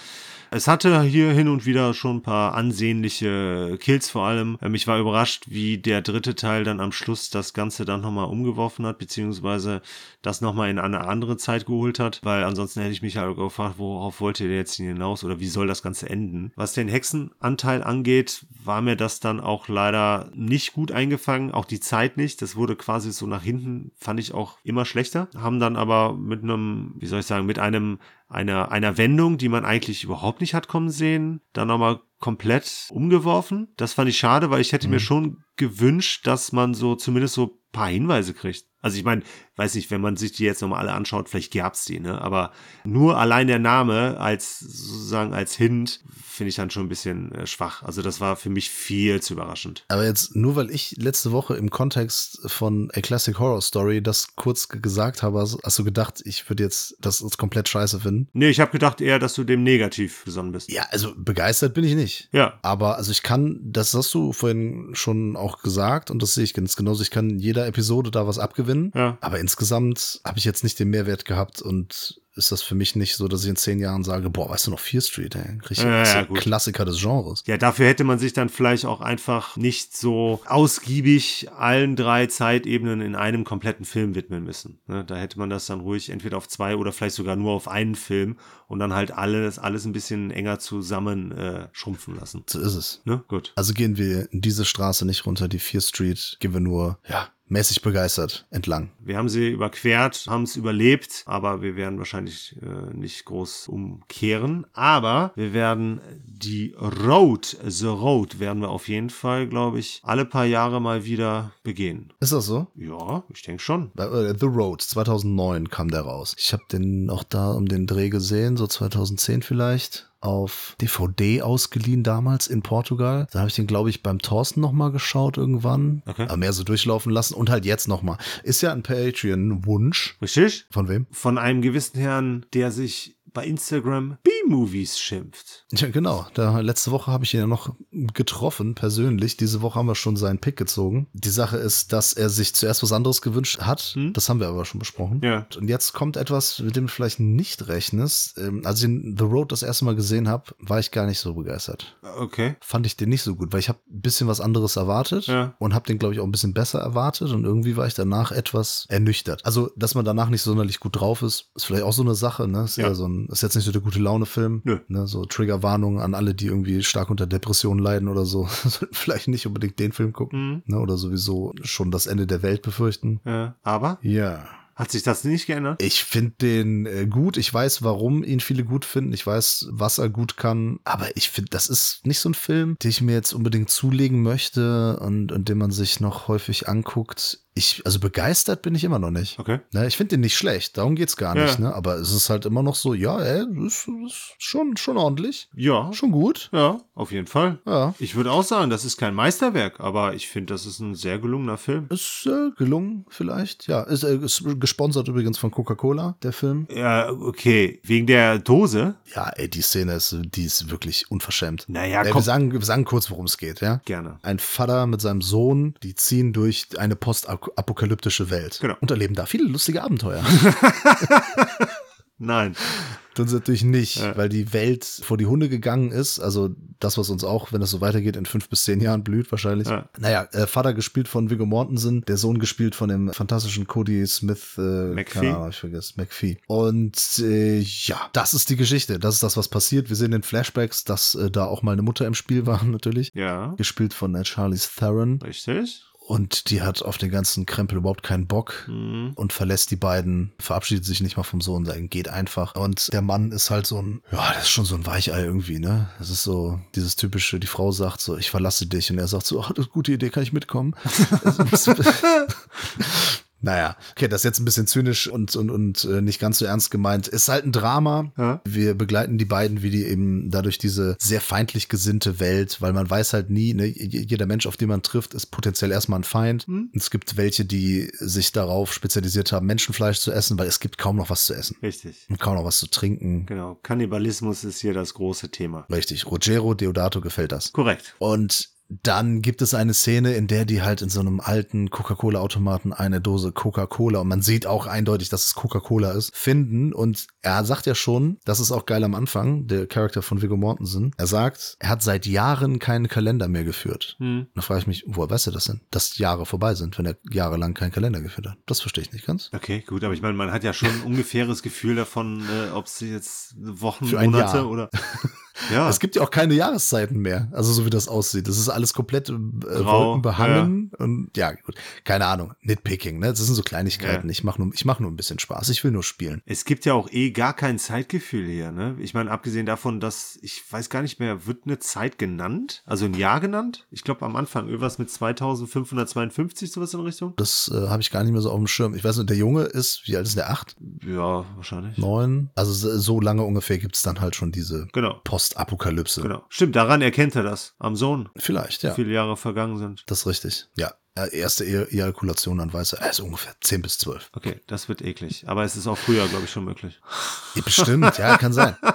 es hatte hier hin und wieder schon ein paar ansehnliche Kills vor allem. Ähm, Ich war überrascht, wie der dritte Teil dann am Schluss das Ganze dann nochmal umgeworfen hat, beziehungsweise das nochmal in eine andere Zeit geholt hat, weil ansonsten hätte ich mich halt gefragt, worauf wollte der jetzt hinaus oder wie soll das Ganze enden? Was den Hexenanteil angeht, war mir das dann auch leider nicht gut eingefangen, auch die Zeit nicht. Das wurde quasi so nach hinten, fand ich auch immer schlechter. Haben dann aber mit einem, wie soll ich sagen, mit einem einer, einer Wendung, die man eigentlich überhaupt nicht hat kommen sehen, dann nochmal komplett umgeworfen. Das fand ich schade, weil ich hätte mir schon gewünscht, dass man so zumindest so ein paar Hinweise kriegt. Also ich meine, weiß nicht, wenn man sich die jetzt nochmal alle anschaut, vielleicht gab's die, ne? Aber nur allein der Name als sozusagen als Hint finde ich dann schon ein bisschen äh, schwach. Also das war für mich viel zu überraschend. Aber jetzt, nur weil ich letzte Woche im Kontext von A Classic Horror Story das kurz ge- gesagt habe, hast hast du gedacht, ich würde jetzt das ist komplett scheiße finden? Nee, ich habe gedacht eher, dass du dem negativ gesonnen bist. Ja, also begeistert bin ich nicht. Ja. Aber also ich kann, das hast du vorhin schon auch gesagt und das sehe ich ganz genauso, ich kann jeder Episode da was abgewinnen. Ja. Aber insgesamt habe ich jetzt nicht den Mehrwert gehabt und ist das für mich nicht so, dass ich in zehn Jahren sage, boah, weißt du noch, Fear Street, ey, richtig Ja, ja. Klassiker des Genres. Ja, dafür hätte man sich dann vielleicht auch einfach nicht so ausgiebig allen drei Zeitebenen in einem kompletten Film widmen müssen. Ne? Da hätte man das dann ruhig entweder auf zwei oder vielleicht sogar nur auf einen Film und dann halt alles, alles ein bisschen enger zusammen äh, schrumpfen lassen. So ist es. Ne? Gut. Also gehen wir in diese Straße nicht runter, die Fear Street, gehen wir nur, ja, mäßig begeistert entlang. Wir haben sie überquert, haben es überlebt, aber wir werden wahrscheinlich äh, nicht groß umkehren. Aber wir werden die Road, The Road, werden wir auf jeden Fall, glaube ich, alle paar Jahre mal wieder begehen. Ist das so? Ja, ich denke schon. Äh, The Road, 2009 kam der raus. Ich habe den auch da um den Dreh gesehen, so 2010 vielleicht. Auf DVD ausgeliehen damals in Portugal. Da habe ich den, glaube ich, beim Thorsten nochmal geschaut irgendwann. Okay. Aber mehr so durchlaufen lassen und halt jetzt nochmal. Ist ja ein Patreon-Wunsch. Richtig? Von wem? Von einem gewissen Herrn, der sich bei Instagram B-Movies schimpft. Ja, genau. Da, letzte Woche habe ich ihn ja noch getroffen, persönlich. Diese Woche haben wir schon seinen Pick gezogen. Die Sache ist, dass er sich zuerst was anderes gewünscht hat. Hm? Das haben wir aber schon besprochen. Ja. Und jetzt kommt etwas, mit dem du vielleicht nicht rechnest. Ähm, als ich The Road das erste Mal gesehen habe, war ich gar nicht so begeistert. Okay. Fand ich den nicht so gut, weil ich habe ein bisschen was anderes erwartet Ja. und habe den, glaube ich, auch ein bisschen besser erwartet und irgendwie war ich danach etwas ernüchtert. Also, dass man danach nicht sonderlich gut drauf ist, ist vielleicht auch so eine Sache, ne? Ist, Ja. ja. so ein, ist jetzt nicht so der gute Laune-Film. Film. Nö. Ne, so Triggerwarnungen an alle, die irgendwie stark unter Depressionen leiden oder so. Sollten vielleicht nicht unbedingt den Film gucken. Mhm. Ne, oder sowieso schon das Ende der Welt befürchten. Äh, aber Ja. hat sich das nicht geändert? Ich finde den äh, gut. Ich weiß, warum ihn viele gut finden. Ich weiß, was er gut kann. Aber ich finde, das ist nicht so ein Film, den ich mir jetzt unbedingt zulegen möchte und, und den man sich noch häufig anguckt. Ich, also begeistert bin ich immer noch nicht. Okay. Ne, ich finde den nicht schlecht, darum geht's gar Ja. nicht, ne? Aber es ist halt immer noch so, ja, ey, ist, ist schon, schon ordentlich. Ja. Schon gut. Ja, auf jeden Fall. Ja. Ich würde auch sagen, das ist kein Meisterwerk, aber ich finde, das ist ein sehr gelungener Film. Ist äh, gelungen, vielleicht. Ja, ist, äh, ist gesponsert übrigens von Coca-Cola, der Film. Ja, okay. Wegen der Dose? Ja, ey, die Szene ist, die ist wirklich unverschämt. Naja, Äh, wir, komm. sagen, wir sagen kurz, worum es geht, ja? Gerne. Ein Vater mit seinem Sohn, die ziehen durch eine postapokalyptische Welt Genau. und erleben da viele lustige Abenteuer. Nein. Tun sie natürlich nicht, Ja. weil die Welt vor die Hunde gegangen ist. Also das, was uns auch, wenn das so weitergeht, in fünf bis zehn Jahren blüht wahrscheinlich. Ja. Naja, äh, Vater gespielt von Viggo Mortensen, der Sohn gespielt von dem fantastischen Cody Smith. Äh, McPhee? Ahnung, ich vergesse, McPhee. Und äh, ja, das ist die Geschichte. Das ist das, was passiert. Wir sehen in Flashbacks, dass äh, da auch mal eine Mutter im Spiel war, natürlich. Ja. Gespielt von äh, Charlize Theron. Richtig. Und die hat auf den ganzen Krempel überhaupt keinen Bock Mhm. und verlässt die beiden, verabschiedet sich nicht mal vom Sohn, sagen, geht einfach. Und der Mann ist halt so ein, ja, das ist schon so ein Weichei irgendwie, ne? Das ist so dieses typische, die Frau sagt so, ich verlasse dich und er sagt so, ach, das ist eine gute Idee, kann ich mitkommen? Naja, okay, das ist jetzt ein bisschen zynisch und, und, und äh, nicht ganz so ernst gemeint. Ist halt ein Drama. Ja. Wir begleiten die beiden, wie die eben dadurch diese sehr feindlich gesinnte Welt, weil man weiß halt nie, ne, jeder Mensch, auf den man trifft, ist potenziell erstmal ein Feind. Hm. Es gibt welche, die sich darauf spezialisiert haben, Menschenfleisch zu essen, weil es gibt kaum noch was zu essen Richtig. und kaum noch was zu trinken. Genau. Kannibalismus ist hier das große Thema. Richtig, Rogero Deodato gefällt das. Korrekt. Und dann gibt es eine Szene, in der die halt in so einem alten Coca-Cola-Automaten eine Dose Coca-Cola und man sieht auch eindeutig, dass es Coca-Cola ist, finden. Und er sagt ja schon, das ist auch geil am Anfang, der Charakter von Viggo Mortensen. Er sagt, er hat seit Jahren keinen Kalender mehr geführt. Hm. Da frage ich mich, woher weiß er das denn? Dass Jahre vorbei sind, wenn er jahrelang keinen Kalender geführt hat. Das verstehe ich nicht ganz. Okay, gut, aber ich meine, man hat ja schon ein ungefähres Gefühl davon, äh, ob sie jetzt Wochen, Für ein Monate Jahr. oder. Ja. Es gibt ja auch keine Jahreszeiten mehr, also so wie das aussieht. Das ist alles komplett äh, wolkenbehangen und ja, gut, keine Ahnung, Nitpicking, ne? Das sind so Kleinigkeiten. Ja. Ich mache nur, ich mach nur ein bisschen Spaß. Ich will nur spielen. Es gibt ja auch eh gar kein Zeitgefühl hier, ne? Ich meine, abgesehen davon, dass ich weiß gar nicht mehr, wird eine Zeit genannt? Also ein Jahr genannt? Ich glaube am Anfang irgendwas mit 2552, sowas in Richtung? Das äh, habe ich gar nicht mehr so auf dem Schirm. Ich weiß nicht, der Junge ist, wie alt ist der? Acht? Ja, wahrscheinlich. Neun? Also so- lange ungefähr gibt's dann halt schon diese Genau. Postapokalypse. Genau. Stimmt, daran erkennt er das. Am Sohn. Vielleicht, ja. Wie viele Jahre vergangen sind. Das ist richtig. Ja. Erste E- Ejakulation an Weiße. Ist ungefähr 10 bis 12. Okay, das wird eklig. Aber es ist auch früher, glaube ich, schon möglich. Bestimmt, ja, kann sein.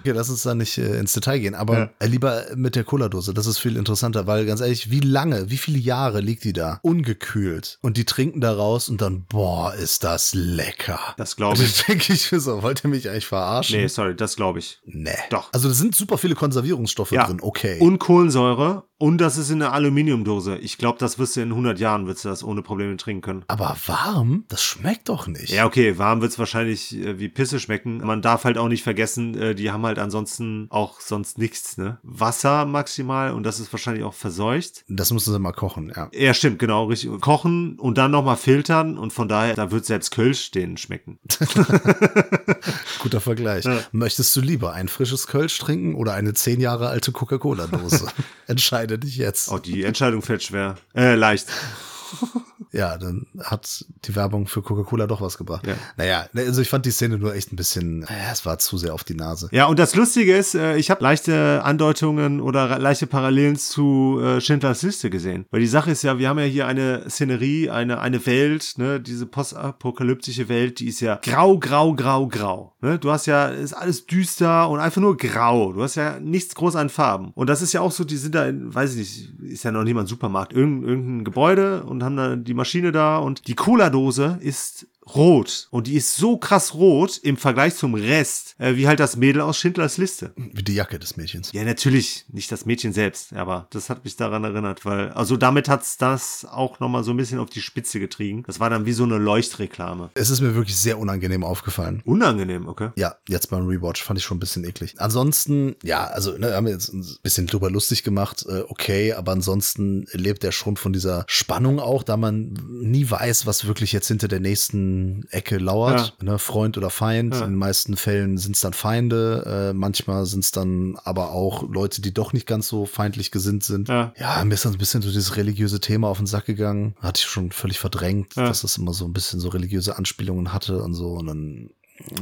Okay, lass uns da nicht äh, ins Detail gehen, aber Ja. äh, lieber mit der Cola-Dose, das ist viel interessanter, weil ganz ehrlich, wie lange, wie viele Jahre liegt die da? Ungekühlt. Und die trinken da raus und dann, boah, ist das lecker. Das glaube Also ich. denke ich mir so, wollt ihr mich eigentlich verarschen? Nee, sorry, das glaube ich. Nee. Doch. Also da sind super viele Konservierungsstoffe Ja. drin, okay. Und Kohlensäure und das ist in einer Aluminiumdose. Ich glaube, das wirst du in 100 Jahren, wirst du das ohne Probleme trinken können. aber warm, das schmeckt doch nicht. Ja, okay, warm wird's wahrscheinlich äh, wie Pisse schmecken. Man darf halt auch nicht vergessen, äh, die haben halt ansonsten auch sonst nichts, ne? Wasser maximal und das ist wahrscheinlich auch verseucht. Das müssen sie mal kochen, ja. Ja, stimmt, genau, richtig. Kochen und dann nochmal filtern und von daher, da wird selbst Kölsch denen schmecken. Guter Vergleich. Ja. Möchtest du lieber ein frisches Kölsch trinken oder eine zehn Jahre alte Coca-Cola-Dose? Entscheide dich jetzt. Oh, die Entscheidung fällt schwer. Äh, leicht. Ja, dann hat die Werbung für Coca-Cola doch was gebracht. Ja. Naja, also ich fand die Szene nur echt ein bisschen, ja, es war zu sehr auf die Nase. Ja, und das Lustige ist, äh, ich habe leichte Andeutungen oder leichte Parallelen zu äh, Schindlers Liste gesehen. Weil die Sache ist ja, wir haben ja hier eine Szenerie, eine, eine Welt, ne, diese postapokalyptische Welt, die ist ja grau, grau, grau, grau. Ne? Du hast ja, ist alles düster und einfach nur grau. Du hast ja nichts groß an Farben. Und das ist ja auch so, die sind da in, weiß ich nicht, ist ja noch niemand Supermarkt, irgendein, irgendein Gebäude und haben da die Maschine da und die Cola-Dose ist rot. Und die ist so krass rot im Vergleich zum Rest, äh, wie halt das Mädel aus Schindlers Liste. Wie die Jacke des Mädchens. Ja, natürlich, nicht das Mädchen selbst, aber das hat mich daran erinnert, weil, also damit hat's das auch nochmal so ein bisschen auf die Spitze getrieben. Das war dann wie so eine Leuchtreklame. Es ist mir wirklich sehr unangenehm aufgefallen. Unangenehm, okay. Ja, jetzt beim Rewatch fand ich schon ein bisschen eklig. Ansonsten, ja, also ne, haben wir jetzt ein bisschen drüber lustig gemacht, äh, okay, aber ansonsten lebt er schon von dieser Spannung auch, da man nie weiß, was wirklich jetzt hinter der nächsten Ecke lauert, ne, Freund oder Feind. Ja. In den meisten Fällen sind es dann Feinde, äh, manchmal sind es dann aber auch Leute, die doch nicht ganz so feindlich gesinnt sind. Ja. Ja, mir ist dann ein bisschen so dieses religiöse Thema auf den Sack gegangen. Hatte ich schon völlig verdrängt, Ja. dass das immer so ein bisschen so religiöse Anspielungen hatte und so. Und dann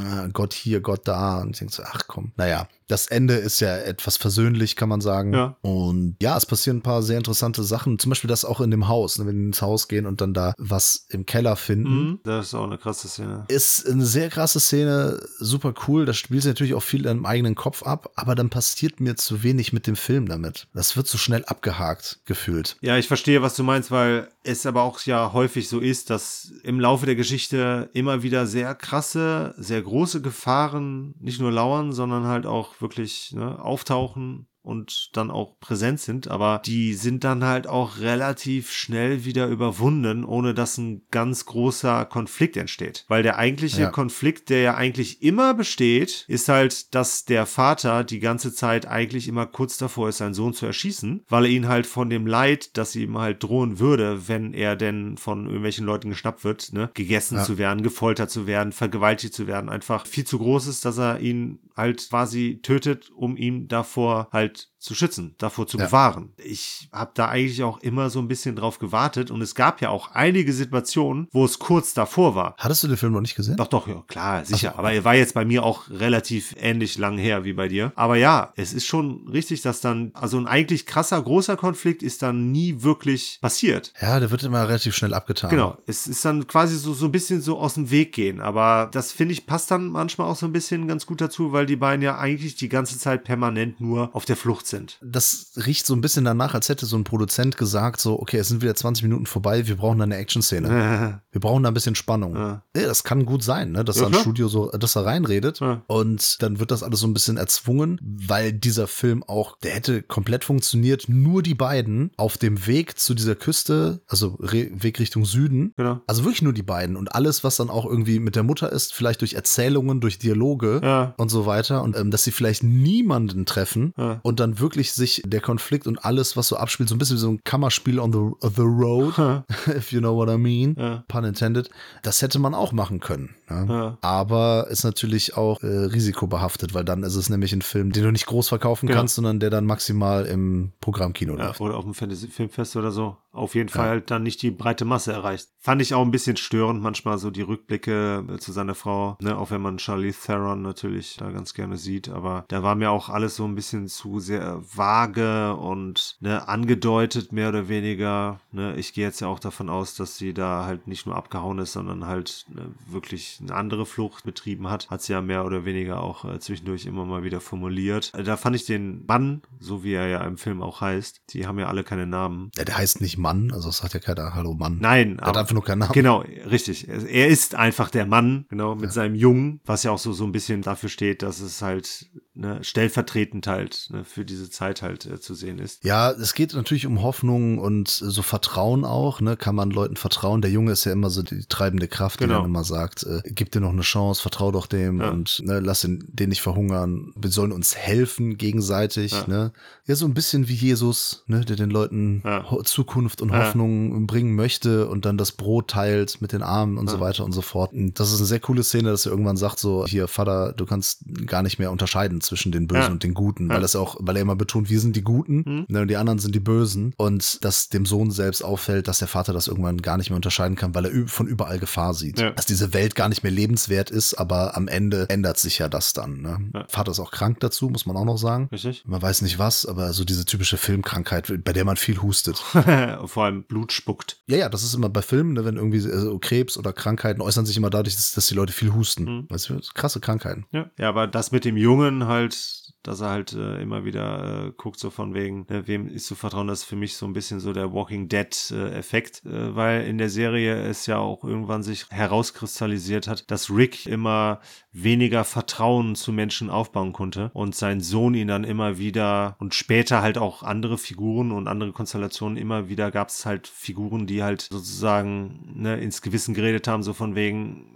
ah, Gott hier, Gott da. Und ich denke so, ach komm. Naja, das Ende ist ja etwas versöhnlich, kann man sagen. Ja. Und ja, es passieren ein paar sehr interessante Sachen. Zum Beispiel das auch in dem Haus, ne, wenn die ins Haus gehen und dann da was im Keller finden. Mhm. Das ist auch eine krasse Szene. Ist eine sehr krasse Szene, super cool. Das spielt sich natürlich auch viel im eigenen Kopf ab, aber dann passiert mir zu wenig mit dem Film damit. Das wird so schnell abgehakt gefühlt. Ja, ich verstehe, was du meinst, weil es aber auch ja häufig so ist, dass im Laufe der Geschichte immer wieder sehr krasse, sehr große Gefahren nicht nur lauern, sondern halt auch wirklich ne, auftauchen und dann auch präsent sind, aber die sind dann halt auch relativ schnell wieder überwunden, ohne dass ein ganz großer Konflikt entsteht. Weil der eigentliche Ja. Konflikt, der ja eigentlich immer besteht, ist halt, dass der Vater die ganze Zeit eigentlich immer kurz davor ist, seinen Sohn zu erschießen, weil er ihn halt von dem Leid, das ihm halt drohen würde, wenn er denn von irgendwelchen Leuten geschnappt wird, ne, gegessen Ja. zu werden, gefoltert zu werden, vergewaltigt zu werden, einfach viel zu groß ist, dass er ihn halt quasi tötet, um ihn davor halt zu schützen, davor zu Ja. bewahren. Ich habe da eigentlich auch immer so ein bisschen drauf gewartet und es gab ja auch einige Situationen, wo es kurz davor war. Hattest du den Film noch nicht gesehen? Doch, doch, ja, klar, sicher. Aber er war jetzt bei mir auch relativ ähnlich lang her wie bei dir. Aber ja, es ist schon richtig, dass dann, also ein eigentlich krasser, großer Konflikt ist dann nie wirklich passiert. Ja, der wird immer relativ schnell abgetan. Genau, es ist dann quasi so, so ein bisschen so aus dem Weg gehen. Aber das finde ich passt dann manchmal auch so ein bisschen ganz gut dazu, weil die beiden ja eigentlich die ganze Zeit permanent nur auf der Flucht sind. Das riecht so ein bisschen danach, als hätte so ein Produzent gesagt, so, okay, es sind wieder 20 Minuten vorbei, wir brauchen da eine Action-Szene. Wir brauchen da ein bisschen Spannung. Ja. Ja, das kann gut sein, ne? dass Ja, ein. Studio so, dass er reinredet und dann wird das alles so ein bisschen erzwungen, weil dieser Film auch, der hätte komplett funktioniert, nur die beiden auf dem Weg zu dieser Küste, also Re Weg Richtung Süden. Genau. Also wirklich nur die beiden und alles, was dann auch irgendwie mit der Mutter ist, vielleicht durch Erzählungen, durch Dialoge und so weiter und ähm, dass sie vielleicht niemanden treffen Ja. Und dann wirklich sich der Konflikt und alles, was so abspielt, so ein bisschen wie so ein Kammerspiel on the, on the road, Ja. if you know what I mean, Ja. pun intended, das hätte man auch machen können. Ne? Ja. Aber ist natürlich auch äh, risikobehaftet, weil dann ist es nämlich ein Film, den du nicht groß verkaufen Genau. kannst, sondern der dann maximal im Programmkino Ja, läuft. oder auf dem Fantasy-Filmfest oder so. Auf jeden Fall halt dann nicht die breite Masse erreicht. Fand ich auch ein bisschen störend, manchmal so die Rückblicke äh, zu seiner Frau, ne, auch wenn man Charlie Theron natürlich da ganz gerne sieht, aber da war mir auch alles so ein bisschen zu sehr vage und ne, angedeutet, mehr oder weniger. Ne, ich gehe jetzt ja auch davon aus, dass sie da halt nicht nur abgehauen ist, sondern halt ne, wirklich eine andere Flucht betrieben hat. Hat sie ja mehr oder weniger auch äh, zwischendurch immer mal wieder formuliert. Äh, da fand ich den Mann, so wie er ja im Film auch heißt, die haben ja alle keine Namen. Ja, der heißt nicht Mann, also es sagt ja keiner Hallo Mann. Nein, Er hat einfach nur keinen Namen. Genau, richtig. Er ist einfach der Mann, genau, mit seinem Jungen, was ja auch so, so ein bisschen dafür steht, dass es halt ne, stellvertretend halt ne, für diese Zeit halt äh, zu sehen ist. Ja, es geht natürlich um Hoffnung und so Vertrauen auch, ne? Kann man Leuten vertrauen? Der Junge ist ja immer so die treibende Kraft, die Genau. dann immer sagt, äh, gib dir noch eine Chance, vertrau doch dem Ja. und ne, lass ihn, den nicht verhungern. Wir sollen uns helfen gegenseitig, Ja. ne? Ja, so ein bisschen wie Jesus, ne, der den Leuten Ja. Zukunft und. Hoffnung bringen möchte und dann das Brot teilt mit den Armen und so weiter und so fort. Und das ist eine sehr coole Szene, dass er irgendwann sagt so, hier Vater, du kannst gar nicht mehr unterscheiden zwischen den Bösen und den Guten, weil das auch, weil er immer betont, wir sind die Guten Mhm. ne, und die anderen sind die Bösen und dass dem Sohn selbst auffällt, dass der Vater das irgendwann gar nicht mehr unterscheiden kann, weil er von überall Gefahr sieht. Dass diese Welt gar nicht mehr lebenswert ist, aber am Ende ändert sich ja das dann. Ne? Ja. Vater ist auch krank dazu, muss man auch noch sagen. Richtig? Man weiß nicht was, aber so diese typische Filmkrankheit, bei der man viel hustet. Vor allem Blut spuckt. Ja, ja, das ist immer bei Filmen, ne, wenn irgendwie also Krebs oder Krankheiten äußern sich immer dadurch, dass, dass die Leute viel husten. Mhm. Weißt du, krasse Krankheiten. Ja. ja, aber das mit dem Jungen halt dass er halt äh, immer wieder äh, guckt, so von wegen, äh, wem ist zu vertrauen, das ist für mich so ein bisschen so der Walking Dead-Effekt, äh, weil in der Serie es ja auch irgendwann sich herauskristallisiert hat, dass Rick immer weniger Vertrauen zu Menschen aufbauen konnte und sein Sohn ihn dann immer wieder und später halt auch andere Figuren und andere Konstellationen immer wieder gab es halt Figuren, die halt sozusagen ne, ins Gewissen geredet haben, so von wegen,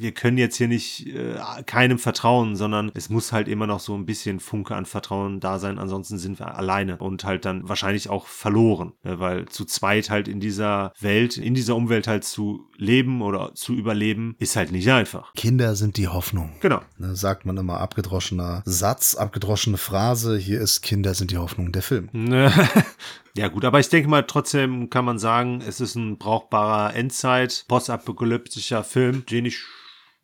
wir können jetzt hier nicht äh, keinem vertrauen, sondern es muss halt immer noch so ein bisschen Funke an Vertrauen da sein, ansonsten sind wir alleine und halt dann wahrscheinlich auch verloren, ne? weil zu zweit halt in dieser Welt, in dieser Umwelt halt zu leben oder zu überleben, ist halt nicht einfach. Kinder sind die Hoffnung. Genau. Ne, sagt man immer abgedroschener Satz, abgedroschene Phrase. Hier ist Kinder sind die Hoffnung der Film. Ja gut, aber ich denke mal, trotzdem kann man sagen, es ist ein brauchbarer Endzeit, postapokalyptischer Film, den ich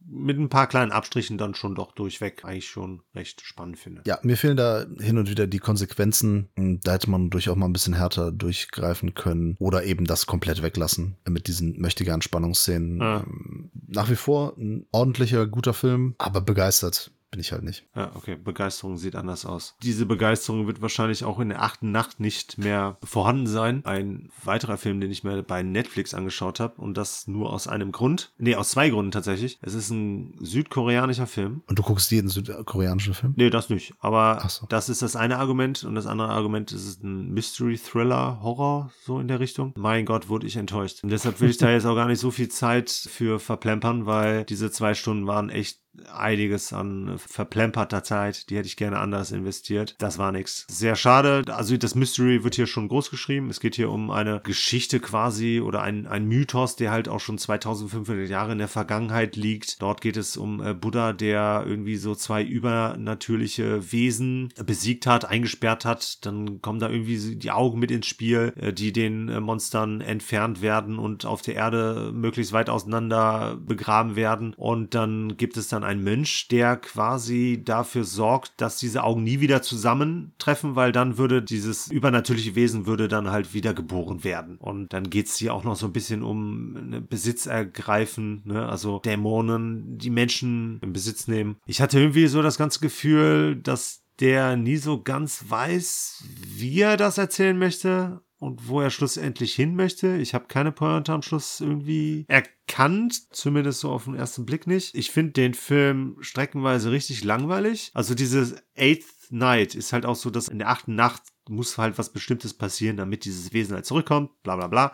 mit ein paar kleinen Abstrichen dann schon doch durchweg eigentlich schon recht spannend finde. Ja, mir fehlen da hin und wieder die Konsequenzen. Da hätte man durchaus mal ein bisschen härter durchgreifen können oder eben das komplett weglassen mit diesen mächtigen Spannungsszenen. Ja. Ähm, nach wie vor ein ordentlicher, guter Film, aber begeistert bin ich halt nicht. Ja, okay. Begeisterung sieht anders aus. Diese Begeisterung wird wahrscheinlich auch in der achten Nacht nicht mehr vorhanden sein. Ein weiterer Film, den ich mir bei Netflix angeschaut habe und das nur aus einem Grund. Nee, aus zwei Gründen tatsächlich. Es ist ein südkoreanischer Film. Und du guckst jeden südkoreanischen Film? Nee, das nicht. Aber so. das ist das eine Argument und das andere Argument ist ein Mystery Thriller Horror so in der Richtung. Mein Gott, wurde ich enttäuscht. Und deshalb will ich da jetzt auch gar nicht so viel Zeit für verplempern, weil diese zwei Stunden waren echt einiges an verplemperter Zeit, die hätte ich gerne anders investiert. Das war nix. Sehr schade. Also das Mystery wird hier schon groß geschrieben. Es geht hier um eine Geschichte quasi oder ein, ein Mythos, der halt auch schon 2500 Jahre in der Vergangenheit liegt. Dort geht es um äh, Buddha, der irgendwie so zwei übernatürliche Wesen besiegt hat, eingesperrt hat. Dann kommen da irgendwie die Augen mit ins Spiel, äh, die den äh, Monstern entfernt werden und auf der Erde möglichst weit auseinander begraben werden. Und dann gibt es dann dann ein Mönch, der quasi dafür sorgt, dass diese Augen nie wieder zusammentreffen, weil dann würde dieses übernatürliche Wesen würde dann halt wieder geboren werden. Und dann geht es hier auch noch so ein bisschen um ne, Besitz ergreifen, ne? also Dämonen, die Menschen in Besitz nehmen. Ich hatte irgendwie so das ganze Gefühl, dass der nie so ganz weiß, wie er das erzählen möchte und wo er schlussendlich hin möchte. Ich habe keine Pointe am Schluss irgendwie erkannt, zumindest so auf den ersten Blick nicht. Ich finde den Film streckenweise richtig langweilig. Also dieses Eighth Night ist halt auch so, dass in der achten Nacht muss halt was Bestimmtes passieren, damit dieses Wesen halt zurückkommt, bla bla bla.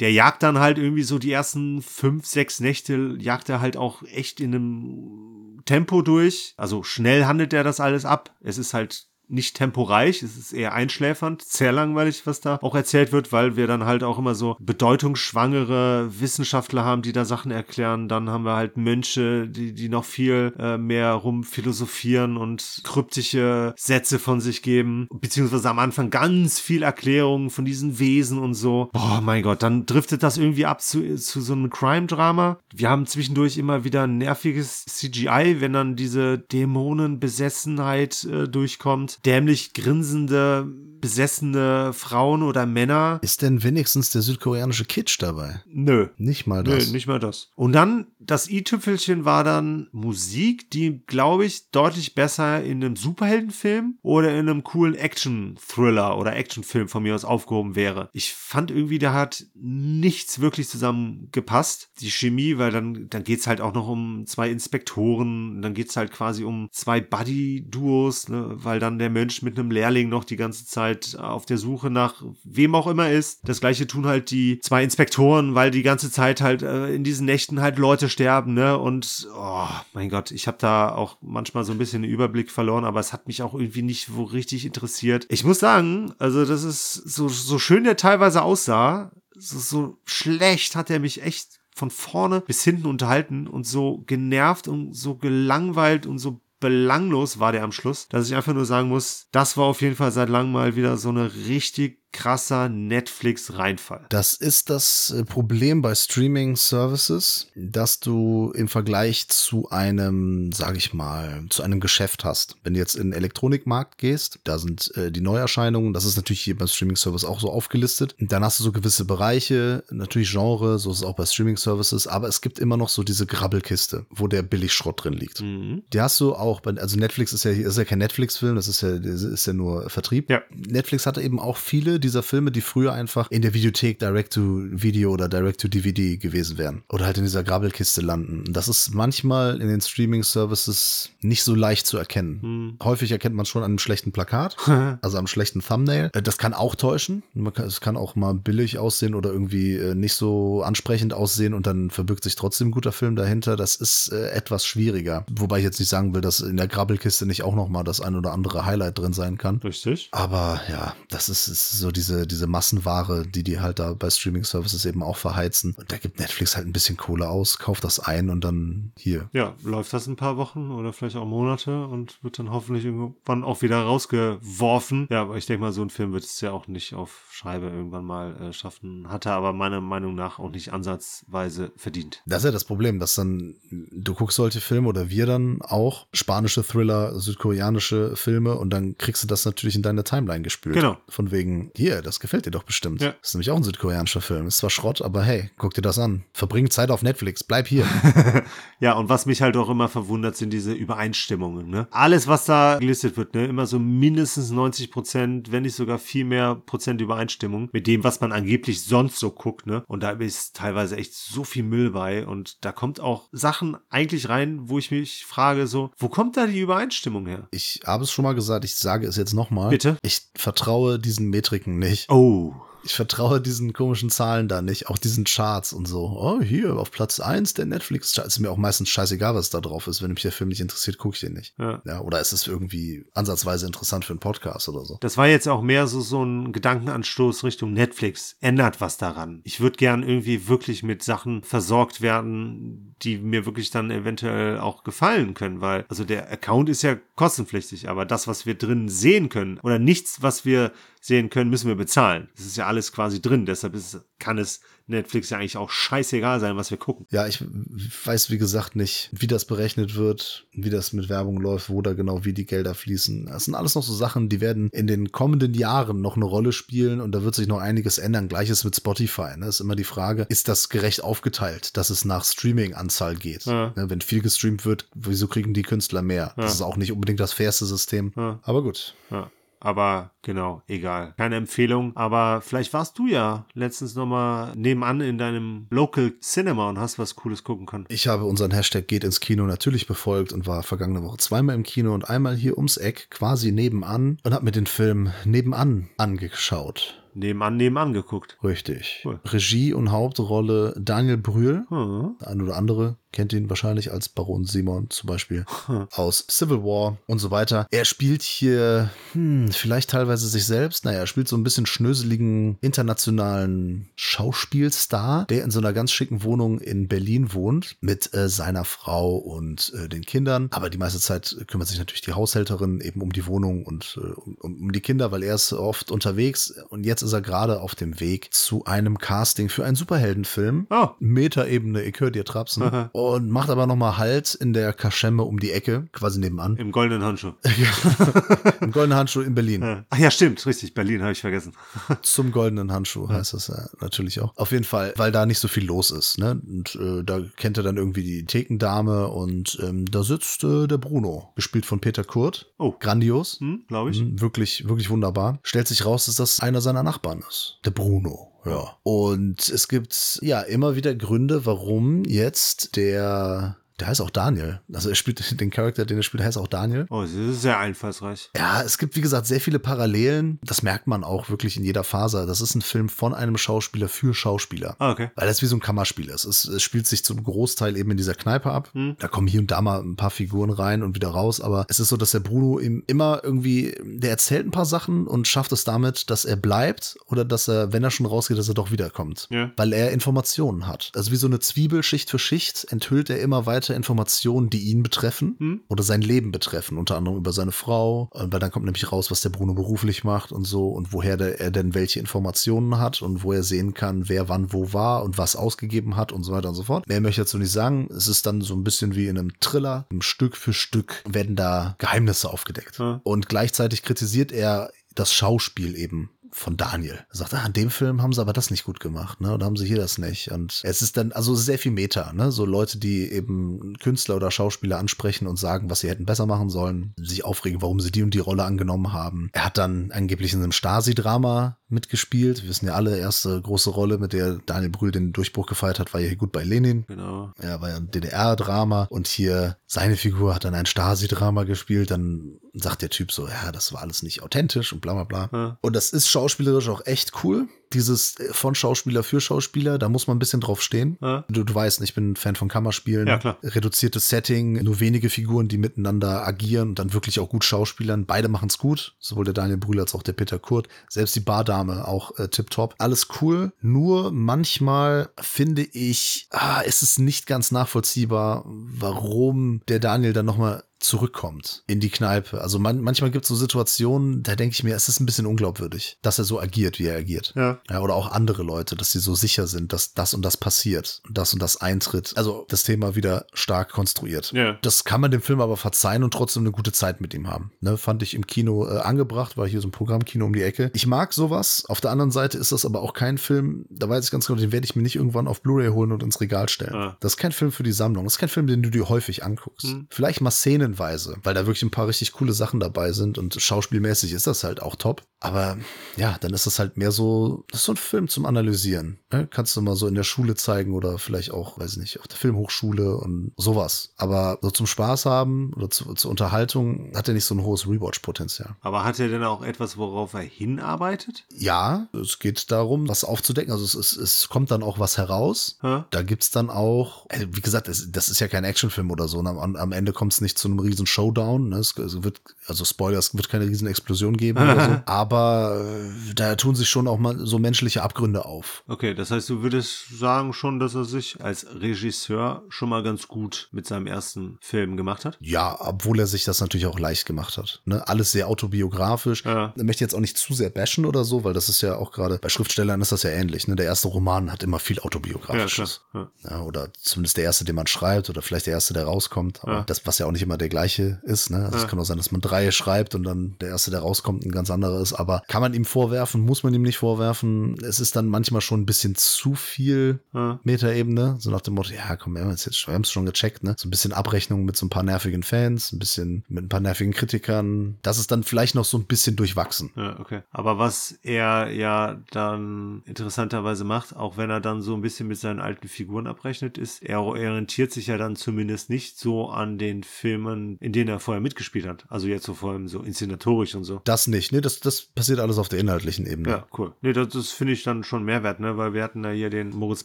Der jagt dann halt irgendwie so die ersten fünf, sechs Nächte, jagt er halt auch echt in einem Tempo durch. Also schnell handelt er das alles ab. Es ist halt nicht temporeich, es ist eher einschläfernd, sehr langweilig, was da auch erzählt wird, weil wir dann halt auch immer so bedeutungsschwangere Wissenschaftler haben, die da Sachen erklären. Dann haben wir halt Mönche, die, die noch viel äh, mehr rumphilosophieren und kryptische Sätze von sich geben, beziehungsweise am Anfang ganz viel Erklärungen von diesen Wesen und so. Boah, mein Gott, dann driftet das irgendwie ab zu, zu so einem Crime-Drama. Wir haben zwischendurch immer wieder nerviges CGI, wenn dann diese Dämonenbesessenheit äh, durchkommt dämlich grinsende, besessene Frauen oder Männer. Ist denn wenigstens der südkoreanische Kitsch dabei? Nö. Nicht mal das. Nö, nicht mal das. Und dann, das i-Tüpfelchen war dann Musik, die, glaube ich, deutlich besser in einem Superheldenfilm oder in einem coolen Action-Thriller oder Actionfilm von mir aus aufgehoben wäre. Ich fand irgendwie, da hat nichts wirklich zusammengepasst. Die Chemie, weil dann, dann geht's halt auch noch um zwei Inspektoren, dann geht's halt quasi um zwei Buddy-Duos, ne, weil dann der Mensch mit einem Lehrling noch die ganze Zeit halt auf der Suche nach wem auch immer ist. Das gleiche tun halt die zwei Inspektoren, weil die ganze Zeit halt äh, in diesen Nächten halt Leute sterben, ne? Und oh mein Gott, ich habe da auch manchmal so ein bisschen den Überblick verloren, aber es hat mich auch irgendwie nicht wo richtig interessiert. Ich muss sagen, also das ist so, so schön der teilweise aussah, so, so schlecht hat er mich echt von vorne bis hinten unterhalten und so genervt und so gelangweilt und so belanglos war der am Schluss, dass ich einfach nur sagen muss, das war auf jeden Fall seit langem mal wieder so eine richtig krasser Netflix-Reinfall. Das ist das äh, Problem bei Streaming-Services, dass du im Vergleich zu einem, sage ich mal, zu einem Geschäft hast. Wenn du jetzt in den Elektronikmarkt gehst, da sind äh, die Neuerscheinungen, das ist natürlich hier beim Streaming-Service auch so aufgelistet. Dann hast du so gewisse Bereiche, natürlich Genre, so ist es auch bei Streaming-Services, aber es gibt immer noch so diese Grabbelkiste, wo der Billigschrott drin liegt. Mhm. Die hast du auch, bei, also Netflix ist ja, ist ja kein Netflix-Film, das ist ja, ist ja nur Vertrieb. Ja. Netflix hatte eben auch viele dieser Filme, die früher einfach in der Videothek Direct-to-Video oder Direct-to-DVD gewesen wären. Oder halt in dieser Grabbelkiste landen. Das ist manchmal in den Streaming-Services nicht so leicht zu erkennen. Häufig erkennt man schon an einem schlechten Plakat, also am schlechten Thumbnail. Äh, Das kann auch täuschen. Es kann auch mal billig aussehen oder irgendwie äh, nicht so ansprechend aussehen und dann verbirgt sich trotzdem ein guter Film dahinter. Das ist äh, etwas schwieriger. Wobei ich jetzt nicht sagen will, dass in der Grabbelkiste nicht auch noch mal das ein oder andere Highlight drin sein kann. Richtig. Aber ja, das ist, ist so diese, diese Massenware, die die halt da bei Streaming-Services eben auch verheizen. Und da gibt Netflix halt ein bisschen Kohle aus, kauft das ein und dann hier. Ja, läuft das ein paar Wochen oder vielleicht auch Monate und wird dann hoffentlich irgendwann auch wieder rausgeworfen. Ja, aber ich denke mal, so ein Film wird es ja auch nicht auf Schreibe irgendwann mal äh, schaffen. Hat er aber meiner Meinung nach auch nicht ansatzweise verdient. Das ist ja das Problem, dass dann, du guckst solche Filme oder wir dann auch, spanische Thriller, südkoreanische Filme und dann kriegst du das natürlich in deine Timeline gespült. Genau. Von wegen, hier, das gefällt dir doch bestimmt. Ja. Das ist nämlich auch ein südkoreanischer Film. Ist zwar Schrott, aber hey, guck dir das an. Verbring Zeit auf Netflix, bleib hier. Ja, und was mich halt auch immer verwundert, sind diese Übereinstimmungen. Ne? Alles, was da gelistet wird, ne? immer so mindestens 90 Prozent, wenn nicht sogar viel mehr Prozent Übereinstimmung mit dem, was man angeblich sonst so guckt. Ne? Und da ist teilweise echt so viel Müll bei. Und da kommt auch Sachen eigentlich rein, wo ich mich frage, so, wo kommt da die Übereinstimmung her? Ich habe es schon mal gesagt, ich sage es jetzt nochmal. Bitte? Ich vertraue diesen Metriken nicht. Oh. Ich vertraue diesen komischen Zahlen da nicht, auch diesen Charts und so. Oh, hier auf Platz 1 der Netflix-Charts. Ist mir auch meistens scheißegal, was da drauf ist. Wenn mich der Film nicht interessiert, gucke ich den nicht. Ja. Ja, oder ist es irgendwie ansatzweise interessant für einen Podcast oder so? Das war jetzt auch mehr so, so ein Gedankenanstoß Richtung Netflix. Ändert was daran. Ich würde gern irgendwie wirklich mit Sachen versorgt werden, die mir wirklich dann eventuell auch gefallen können, weil, also der Account ist ja kostenpflichtig, aber das, was wir drin sehen können oder nichts, was wir sehen können, müssen wir bezahlen. Das ist ja alles quasi drin. Deshalb ist, kann es Netflix ja eigentlich auch scheißegal sein, was wir gucken. Ja, ich weiß, wie gesagt, nicht, wie das berechnet wird, wie das mit Werbung läuft, wo da genau wie die Gelder fließen. Das sind alles noch so Sachen, die werden in den kommenden Jahren noch eine Rolle spielen und da wird sich noch einiges ändern. Gleiches mit Spotify. Ne? Ist immer die Frage, ist das gerecht aufgeteilt, dass es nach Streaming-Anzahl geht? Ja. Ne? Wenn viel gestreamt wird, wieso kriegen die Künstler mehr? Das ist auch nicht unbedingt das fairste System. Ja. Aber gut. Ja. Aber genau, egal. Keine Empfehlung. Aber vielleicht warst du ja letztens nochmal nebenan in deinem Local Cinema und hast was Cooles gucken können. Ich habe unseren Hashtag geht ins Kino natürlich befolgt und war vergangene Woche zweimal im Kino und einmal hier ums Eck, quasi nebenan und habe mir den Film nebenan angeschaut. Nebenan, nebenan geguckt. Richtig. Cool. Regie und Hauptrolle Daniel Brühl. Hm. Der ein oder andere kennt ihn wahrscheinlich als Baron Simon zum Beispiel aus Civil War und so weiter. Er spielt hier hm, vielleicht teilweise sich selbst. Naja, er spielt so ein bisschen schnöseligen internationalen Schauspielstar, der in so einer ganz schicken Wohnung in Berlin wohnt mit äh, seiner Frau und äh, den Kindern. Aber die meiste Zeit kümmert sich natürlich die Haushälterin eben um die Wohnung und äh, um, um die Kinder, weil er ist oft unterwegs und jetzt ist er gerade auf dem Weg zu einem Casting für einen Superheldenfilm. Oh. Metaebene, ich höre dir trapsen. Und macht aber nochmal Halt in der Kaschemme um die Ecke, quasi nebenan. Im goldenen Handschuh. Im goldenen Handschuh in Berlin. Ja. Ach ja, stimmt, richtig. Berlin habe ich vergessen. Zum goldenen Handschuh heißt das ja natürlich auch. Auf jeden Fall, weil da nicht so viel los ist. Ne? Und äh, da kennt er dann irgendwie die Thekendame und ähm, da sitzt äh, der Bruno, gespielt von Peter Kurt. Oh. Grandios. Hm, glaube ich. Mhm, Wirklich, wirklich wunderbar. Stellt sich raus, dass das einer seiner Nachbarn ist. Der Bruno. Ja. Und es gibt ja immer wieder Gründe, warum jetzt der. Der heißt auch Daniel. Also er spielt den Charakter, den er spielt, heißt auch Daniel. Oh, das ist sehr einfallsreich. Ja, es gibt, wie gesagt, sehr viele Parallelen. Das merkt man auch wirklich in jeder Faser. Das ist ein Film von einem Schauspieler für Schauspieler. Ah, okay. Weil das wie so ein Kammerspiel ist. Es, es spielt sich zum Großteil eben in dieser Kneipe ab. Da kommen hier und da mal ein paar Figuren rein und wieder raus. Aber es ist so, dass der Bruno ihm immer irgendwie, der erzählt ein paar Sachen und schafft es damit, dass er bleibt oder dass er, wenn er schon rausgeht, dass er doch wiederkommt. Ja. Weil er Informationen hat. Also wie so eine Zwiebel Schicht für Schicht enthüllt er immer weiter er Informationen, die ihn betreffen Hm? oder sein Leben betreffen, unter anderem über seine Frau, äh, weil dann kommt nämlich raus, was der Bruno beruflich macht und so und woher der, er denn welche Informationen hat und wo er sehen kann, wer wann wo war und was ausgegeben hat und so weiter und so fort. Mehr möchte ich dazu nicht sagen. Es ist dann so ein bisschen wie in einem Thriller. Stück für Stück werden da Geheimnisse aufgedeckt. Ja. Und gleichzeitig kritisiert er das Schauspiel eben von Daniel. Er sagt, ah, in dem Film haben sie aber das nicht gut gemacht, ne? Oder haben sie hier das nicht? Und es ist dann, also sehr viel Meta, ne? So Leute, die eben Künstler oder Schauspieler ansprechen und sagen, was sie hätten besser machen sollen, sich aufregen, warum sie die und die Rolle angenommen haben. Er hat dann angeblich in einem Stasi-Drama mitgespielt. Wir wissen ja alle, erste große Rolle, mit der Daniel Brühl den Durchbruch gefeiert hat, war ja hier gut bei Lenin. Genau. Er war ja ein DDR-Drama und hier seine Figur hat dann ein Stasi-Drama gespielt. Dann sagt der Typ so, ja, das war alles nicht authentisch und bla bla bla. Ja. Und das ist schauspielerisch auch echt cool. Dieses äh, von Schauspieler für Schauspieler, da muss man ein bisschen drauf stehen. Ja. Du, du weißt, ich bin ein Fan von Kammerspielen. Ja, klar. Reduziertes Setting, nur wenige Figuren, die miteinander agieren und dann wirklich auch gut schauspielern. Beide machen es gut, sowohl der Daniel Brühl als auch der Peter Kurt. Selbst die Bardame auch äh, tipptopp. Alles cool. Nur manchmal finde ich, ah, ist es nicht ganz nachvollziehbar, warum der Daniel dann nochmal zurückkommt in die Kneipe. Also man, manchmal gibt es so Situationen, da denke ich mir, es ist ein bisschen unglaubwürdig, dass er so agiert, wie er agiert. Ja. Ja, oder auch andere Leute, dass sie so sicher sind, dass das und das passiert und das und das eintritt. Also das Thema wieder stark konstruiert. Ja. Das kann man dem Film aber verzeihen und trotzdem eine gute Zeit mit ihm haben. Ne, fand ich im Kino äh, angebracht, war hier so ein Programmkino um die Ecke. Ich mag sowas. Auf der anderen Seite ist das aber auch kein Film, da weiß ich ganz genau, den werde ich mir nicht irgendwann auf Blu-ray holen und ins Regal stellen. Ah. Das ist kein Film für die Sammlung. Das ist kein Film, den du dir häufig anguckst. Hm. Vielleicht mal szenenweise, weil da wirklich ein paar richtig coole Sachen dabei sind und schauspielmäßig ist das halt auch top. Aber ja, dann ist das halt mehr so, das ist so ein Film zum Analysieren. Ne? Kannst du mal so in der Schule zeigen oder vielleicht auch, weiß ich nicht, auf der Filmhochschule und sowas. Aber so zum Spaß haben oder zu, zur Unterhaltung hat er nicht so ein hohes Rewatch-Potenzial. Aber hat er denn auch etwas, worauf er hinarbeitet? Ja, es geht darum, was aufzudecken. Also es, es, es kommt dann auch was heraus. Hä? Da gibt's dann auch, äh, wie gesagt, es, das ist ja kein Actionfilm oder so. Und am, am Ende kommt es nicht zu einem riesen Showdown. Ne? Es, es wird, also Spoilers, es wird keine riesen Explosion geben oder so. Aber äh, da tun sich schon auch mal so menschliche Abgründe auf. Okay, das heißt, du würdest sagen schon, dass er sich als Regisseur schon mal ganz gut mit seinem ersten Film gemacht hat? Ja, obwohl er sich das natürlich auch leicht gemacht hat. Ne? Alles sehr autobiografisch. Ja. Ich möchte jetzt auch nicht zu sehr bashen oder so, weil das ist ja auch gerade bei Schriftstellern ist das ja ähnlich. Ne? Der erste Roman hat immer viel autobiografisches. Ja. Ja, oder zumindest der erste, den man schreibt, oder vielleicht der erste, der rauskommt. Aber das, was ja auch nicht immer der gleiche ist. Ne? Also. Es kann auch sein, dass man drei schreibt und dann der erste, der rauskommt, ein ganz anderer ist. Aber kann man ihm vorwerfen, muss man ihm nicht vorwerfen. Es ist dann manchmal schon ein bisschen zu viel Ja. Metaebene. So nach dem Motto, ja, komm, wir haben es jetzt wir haben es schon gecheckt. Ne? So ein bisschen Abrechnung mit so ein paar nervigen Fans, ein bisschen mit ein paar nervigen Kritikern. Das ist dann vielleicht noch so ein bisschen durchwachsen. Ja, okay. Aber was er ja dann interessanterweise macht, auch wenn er dann so ein bisschen mit seinen alten Figuren abrechnet, ist, er orientiert sich ja dann zumindest nicht so an den Filmen, in denen er vorher mitgespielt hat. Also jetzt so vor allem so inszenatorisch und so. Das nicht, ne? Das, das passiert alles auf der inhaltlichen Ebene. Ja, cool. Nee, das, das finde ich dann schon Mehrwert, ne? Weil wir hatten da hier den Moritz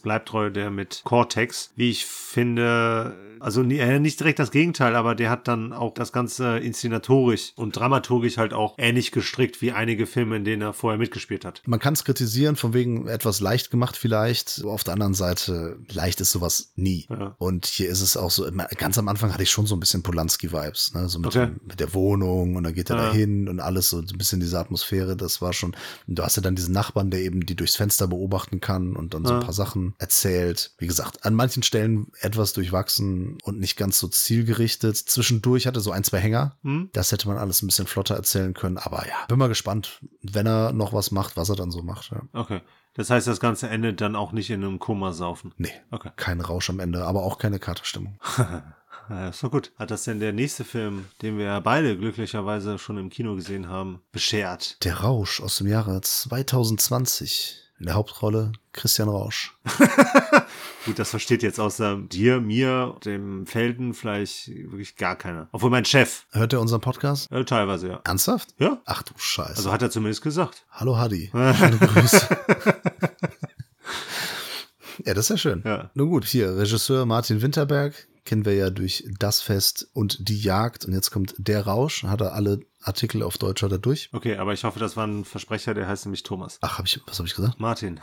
Bleibtreu, der mit Cortex, wie ich finde, also äh, nicht direkt das Gegenteil, aber der hat dann auch das Ganze inszenatorisch und dramaturgisch halt auch ähnlich gestrickt wie einige Filme, in denen er vorher mitgespielt hat. Man kann es kritisieren, von wegen etwas leicht gemacht vielleicht. Auf der anderen Seite, leicht ist sowas nie. Ja. Und hier ist es auch so, ganz am Anfang hatte ich schon so ein bisschen Polanski-Vibes, ne? so mit, Okay. dem, mit der Wohnung und dann geht er Ja. dahin und alles so ein bisschen diese Atmosphäre, das war schon, du hast ja dann diesen Nachbarn, der eben die durchs Fenster beobachten kann und dann so ein Ja. paar Sachen erzählt. Wie gesagt, an manchen Stellen etwas durchwachsen und nicht ganz so zielgerichtet. Zwischendurch hatte so ein, zwei Hänger. Hm? Das hätte man alles ein bisschen flotter erzählen können, aber ja, bin mal gespannt, wenn er noch was macht, was er dann so macht. Ja. Okay. Das heißt, das Ganze endet dann auch nicht in einem Komasaufen. Nee, Okay. kein Rausch am Ende, aber auch keine Katerstimmung. Ja, ist doch gut. Hat das denn der nächste Film, den wir ja beide glücklicherweise schon im Kino gesehen haben, beschert? Der Rausch aus dem Jahre 2020. In der Hauptrolle Christian Rausch. Gut, das versteht jetzt außer dir, mir, dem Felden vielleicht wirklich gar keiner. Obwohl mein Chef, Hört er unseren Podcast? äh, teilweise ja. Ernsthaft? Ja, Ach du Scheiße. also hat er zumindest gesagt. Hallo Hadi. Schöne Grüße. ja, das ist ja schön. Ja. Nun gut, hier, Regisseur Martin Winterberg kennen wir ja durch Das Fest und Die Jagd. Und jetzt kommt Der Rausch. Hat er alle Artikel auf Deutsch hat er durch. Okay, aber ich hoffe, das war ein Versprecher, der heißt nämlich Thomas. Ach, hab ich, was habe ich gesagt? Martin.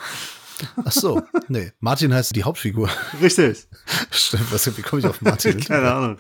Ach so, nee. Martin heißt die Hauptfigur. Richtig. Stimmt, was, wie komme ich auf Martin? Keine Ahnung.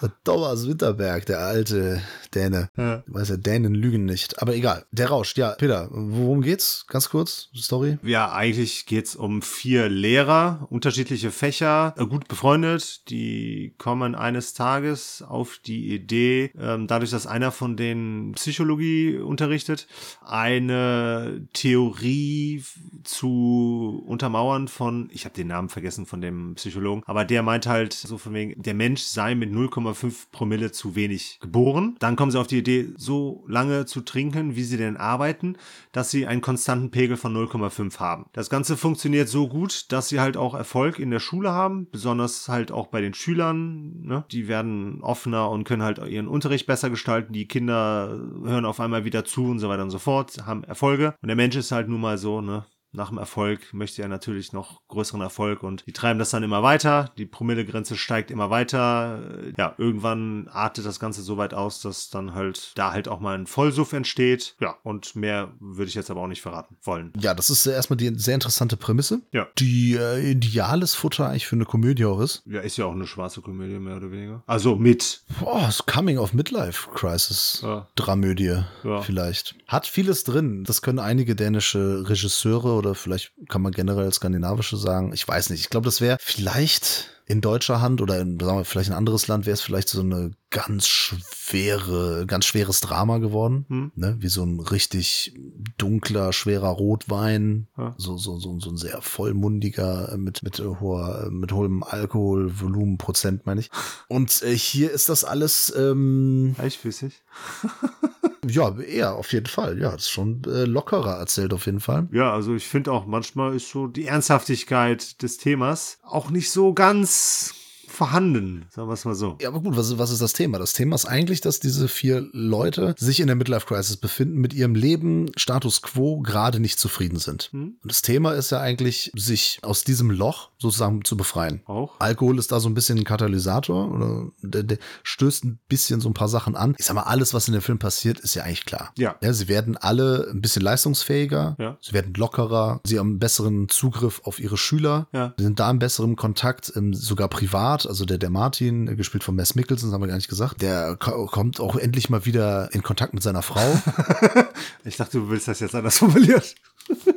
Thomas Winterberg, der alte Däne. Ja. Du weißt ja, Dänen lügen nicht. Aber egal. Der rauscht. Ja, Peter, worum geht's? Ganz kurz, Story. Ja, eigentlich geht's um vier Lehrer, unterschiedliche Fächer, äh, gut befreundet. Die kommen eines Tages auf die Idee, ähm, dadurch, dass einer von denen Psychologie unterrichtet, eine Theorie zu untermauern von, ich habe den Namen vergessen von dem Psychologen, aber der meint halt so von wegen, der Mensch sei mit 0,5 Promille zu wenig geboren. Dann kommen sie auf die Idee, so lange zu trinken, wie sie denn arbeiten, dass sie einen konstanten Pegel von 0,5 haben. Das Ganze funktioniert so gut, dass sie halt auch Erfolg in der Schule haben, besonders halt auch bei den Schülern. Ne? Die werden offener und können halt ihren Unterricht besser gestalten. Die Kinder hören auf einmal wieder zu und so weiter und so fort, haben Erfolge. Und der Mensch ist halt nun mal so, ne? Nach dem Erfolg möchte er natürlich noch größeren Erfolg und die treiben das dann immer weiter. Die Promillegrenze steigt immer weiter. Ja, irgendwann artet das Ganze so weit aus, dass dann halt da halt auch mal ein Vollsuff entsteht. Ja, und mehr würde ich jetzt aber auch nicht verraten wollen. Ja, das ist erstmal die sehr interessante Prämisse. Ja. Die äh, ideales Futter eigentlich für eine Komödie auch ist. Ja, ist ja auch eine schwarze Komödie, mehr oder weniger. Also mit. Boah, das Coming of Midlife Crisis. Ja. Dramödie Ja. vielleicht. Hat vieles drin. Das können einige dänische Regisseure oder vielleicht kann man generell skandinavische sagen. Ich weiß nicht. Ich glaube, das wäre vielleicht in deutscher Hand oder in, sagen wir, vielleicht ein anderes Land wäre es vielleicht so eine ganz schwere, ganz schweres Drama geworden. Hm. Ne? Wie so ein richtig dunkler, schwerer Rotwein. Ja. So, so, so, so ein sehr vollmundiger, äh, mit, mit hoher, mit hohem Alkoholvolumen, Prozent, meine ich. Und äh, hier ist das alles, ähm, Eichfüßig. ja, eher, auf jeden Fall. Ja, ist schon äh, lockerer erzählt, auf jeden Fall. Ja, also ich finde auch manchmal ist so die Ernsthaftigkeit des Themas auch nicht so ganz vorhanden, sagen wir es mal so. Ja, aber gut, was, was ist das Thema? Das Thema ist eigentlich, dass diese vier Leute sich in der Midlife Crisis befinden, mit ihrem Leben Status quo gerade nicht zufrieden sind. Hm. Und das Thema ist ja eigentlich, sich aus diesem Loch sozusagen zu befreien. Auch? Alkohol ist da so ein bisschen ein Katalysator oder der, der stößt ein bisschen so ein paar Sachen an. Ich sag mal, alles, was in dem Film passiert, ist ja eigentlich klar. Ja. Ja, sie werden alle ein bisschen leistungsfähiger, Ja. sie werden lockerer, sie haben einen besseren Zugriff auf ihre Schüler, Ja. sie sind da in besserem Kontakt, sogar privat. Also der, der Martin, äh, gespielt von Mess Mikkelsen, das haben wir gar nicht gesagt, der ko kommt auch endlich mal wieder in Kontakt mit seiner Frau. Ich dachte, du willst das jetzt anders formuliert.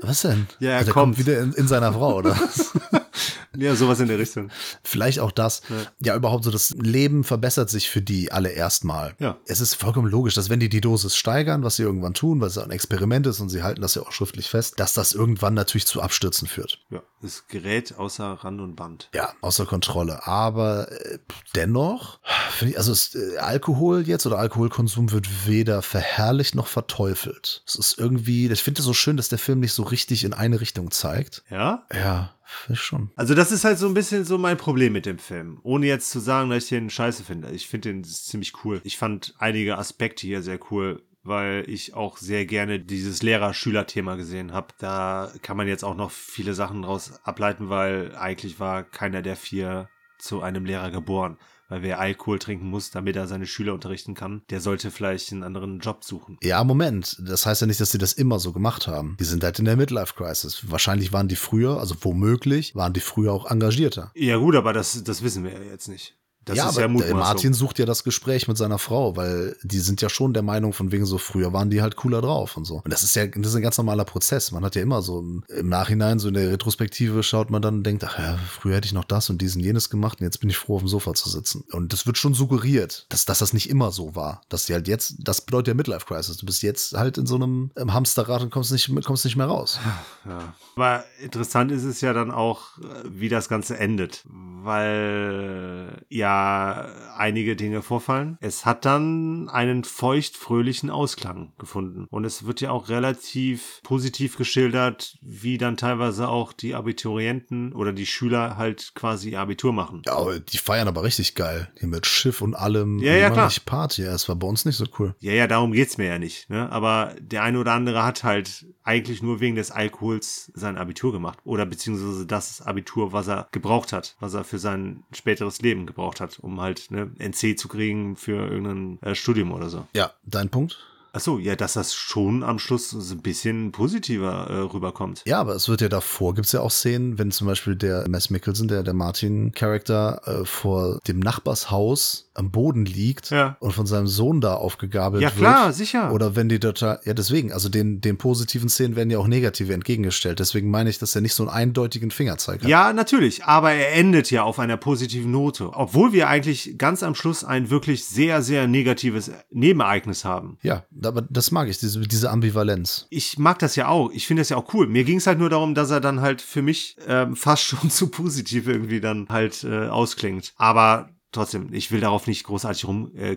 Was denn? Ja, er Also der kommt. wieder in, in seiner Frau, oder? Ja, sowas in der Richtung. Vielleicht auch das. Ja. überhaupt so, das Leben verbessert sich für die alle erstmal. Ja. Es ist vollkommen logisch, dass wenn die die Dosis steigern, was sie irgendwann tun, weil es ein Experiment ist und sie halten das ja auch schriftlich fest, dass das irgendwann natürlich zu Abstürzen führt. Ja, es gerät außer Rand und Band. Ja, außer Kontrolle. Aber äh, dennoch, ich, also es, äh, Alkohol jetzt oder Alkoholkonsum wird weder verherrlicht noch verteufelt. Es ist irgendwie, ich finde es so schön, dass der Film nicht so richtig in eine Richtung zeigt. Ja? Ja, schon. Also das ist halt so ein bisschen so mein Problem mit dem Film. Ohne jetzt zu sagen, dass ich den scheiße finde. Ich finde den ziemlich cool. Ich fand einige Aspekte hier sehr cool, weil ich auch sehr gerne dieses Lehrer-Schüler-Thema gesehen habe. Da kann man jetzt auch noch viele Sachen draus ableiten, weil eigentlich war keiner der vier zu einem Lehrer geboren. Weil wer Alkohol trinken muss, damit er seine Schüler unterrichten kann, der sollte vielleicht einen anderen Job suchen. Ja, Moment. Das heißt ja nicht, dass sie das immer so gemacht haben. Die sind halt in der Midlife Crisis. Wahrscheinlich waren die früher, also womöglich, waren die früher auch engagierter. Ja gut, aber das, das wissen wir ja jetzt nicht. Das ja, ist aber ja. Martin sucht ja das Gespräch mit seiner Frau, weil die sind ja schon der Meinung, von wegen so früher waren die halt cooler drauf und so. Und das ist ja, das ist ein ganz normaler Prozess. Man hat ja immer so im, im Nachhinein, so in der Retrospektive schaut man dann und denkt, ach ja, früher hätte ich noch das und diesen jenes gemacht und jetzt bin ich froh, auf dem Sofa zu sitzen. Und das wird schon suggeriert, dass, dass das nicht immer so war. Dass die halt jetzt, das bedeutet ja Midlife Crisis. Du bist jetzt halt in so einem Hamsterrad und kommst nicht, kommst nicht mehr raus. Ja. Aber interessant ist es ja dann auch, äh, wie das Ganze endet, weil ja einige Dinge vorfallen. Es hat dann einen feucht-fröhlichen Ausklang gefunden. Und es wird ja auch relativ positiv geschildert, wie dann teilweise auch die Abiturienten oder die Schüler halt quasi ihr Abitur machen. Ja, aber die feiern aber richtig geil. Hier mit Schiff und allem. Ja, ja, klar. nicht Party. Ja, es war bei uns nicht so cool. Ja, ja, darum geht's mir ja nicht. Ne? Aber der eine oder andere hat halt eigentlich nur wegen des Alkohols sein Abitur gemacht. Oder beziehungsweise das Abitur, was er gebraucht hat, was er für sein späteres Leben gebraucht hat, um halt ne, NC zu kriegen für irgendein äh, Studium oder so. Ja, dein Punkt? Achso, ja, dass das schon am Schluss so ein bisschen positiver äh, rüberkommt. Ja, aber es wird ja davor, gibt's ja auch Szenen, wenn zum Beispiel der Mess Mickelson, der, der Martin-Charakter, äh, vor dem Nachbarshaus am Boden liegt Ja. und von seinem Sohn da aufgegabelt Ja, wird. klar, sicher. Oder wenn die total, ja deswegen, also den, den positiven Szenen werden ja auch negative entgegengestellt. Deswegen meine ich, dass er nicht so einen eindeutigen Fingerzeig hat. Ja, natürlich, aber er endet ja auf einer positiven Note. Obwohl wir eigentlich ganz am Schluss ein wirklich sehr, sehr negatives Nebenereignis haben. Ja, aber das mag ich, diese, diese Ambivalenz. Ich mag das ja auch. Ich finde das ja auch cool. Mir ging es halt nur darum, dass er dann halt für mich ähm, fast schon zu positiv irgendwie dann halt äh, ausklingt. Aber trotzdem, ich will darauf nicht großartig rum äh,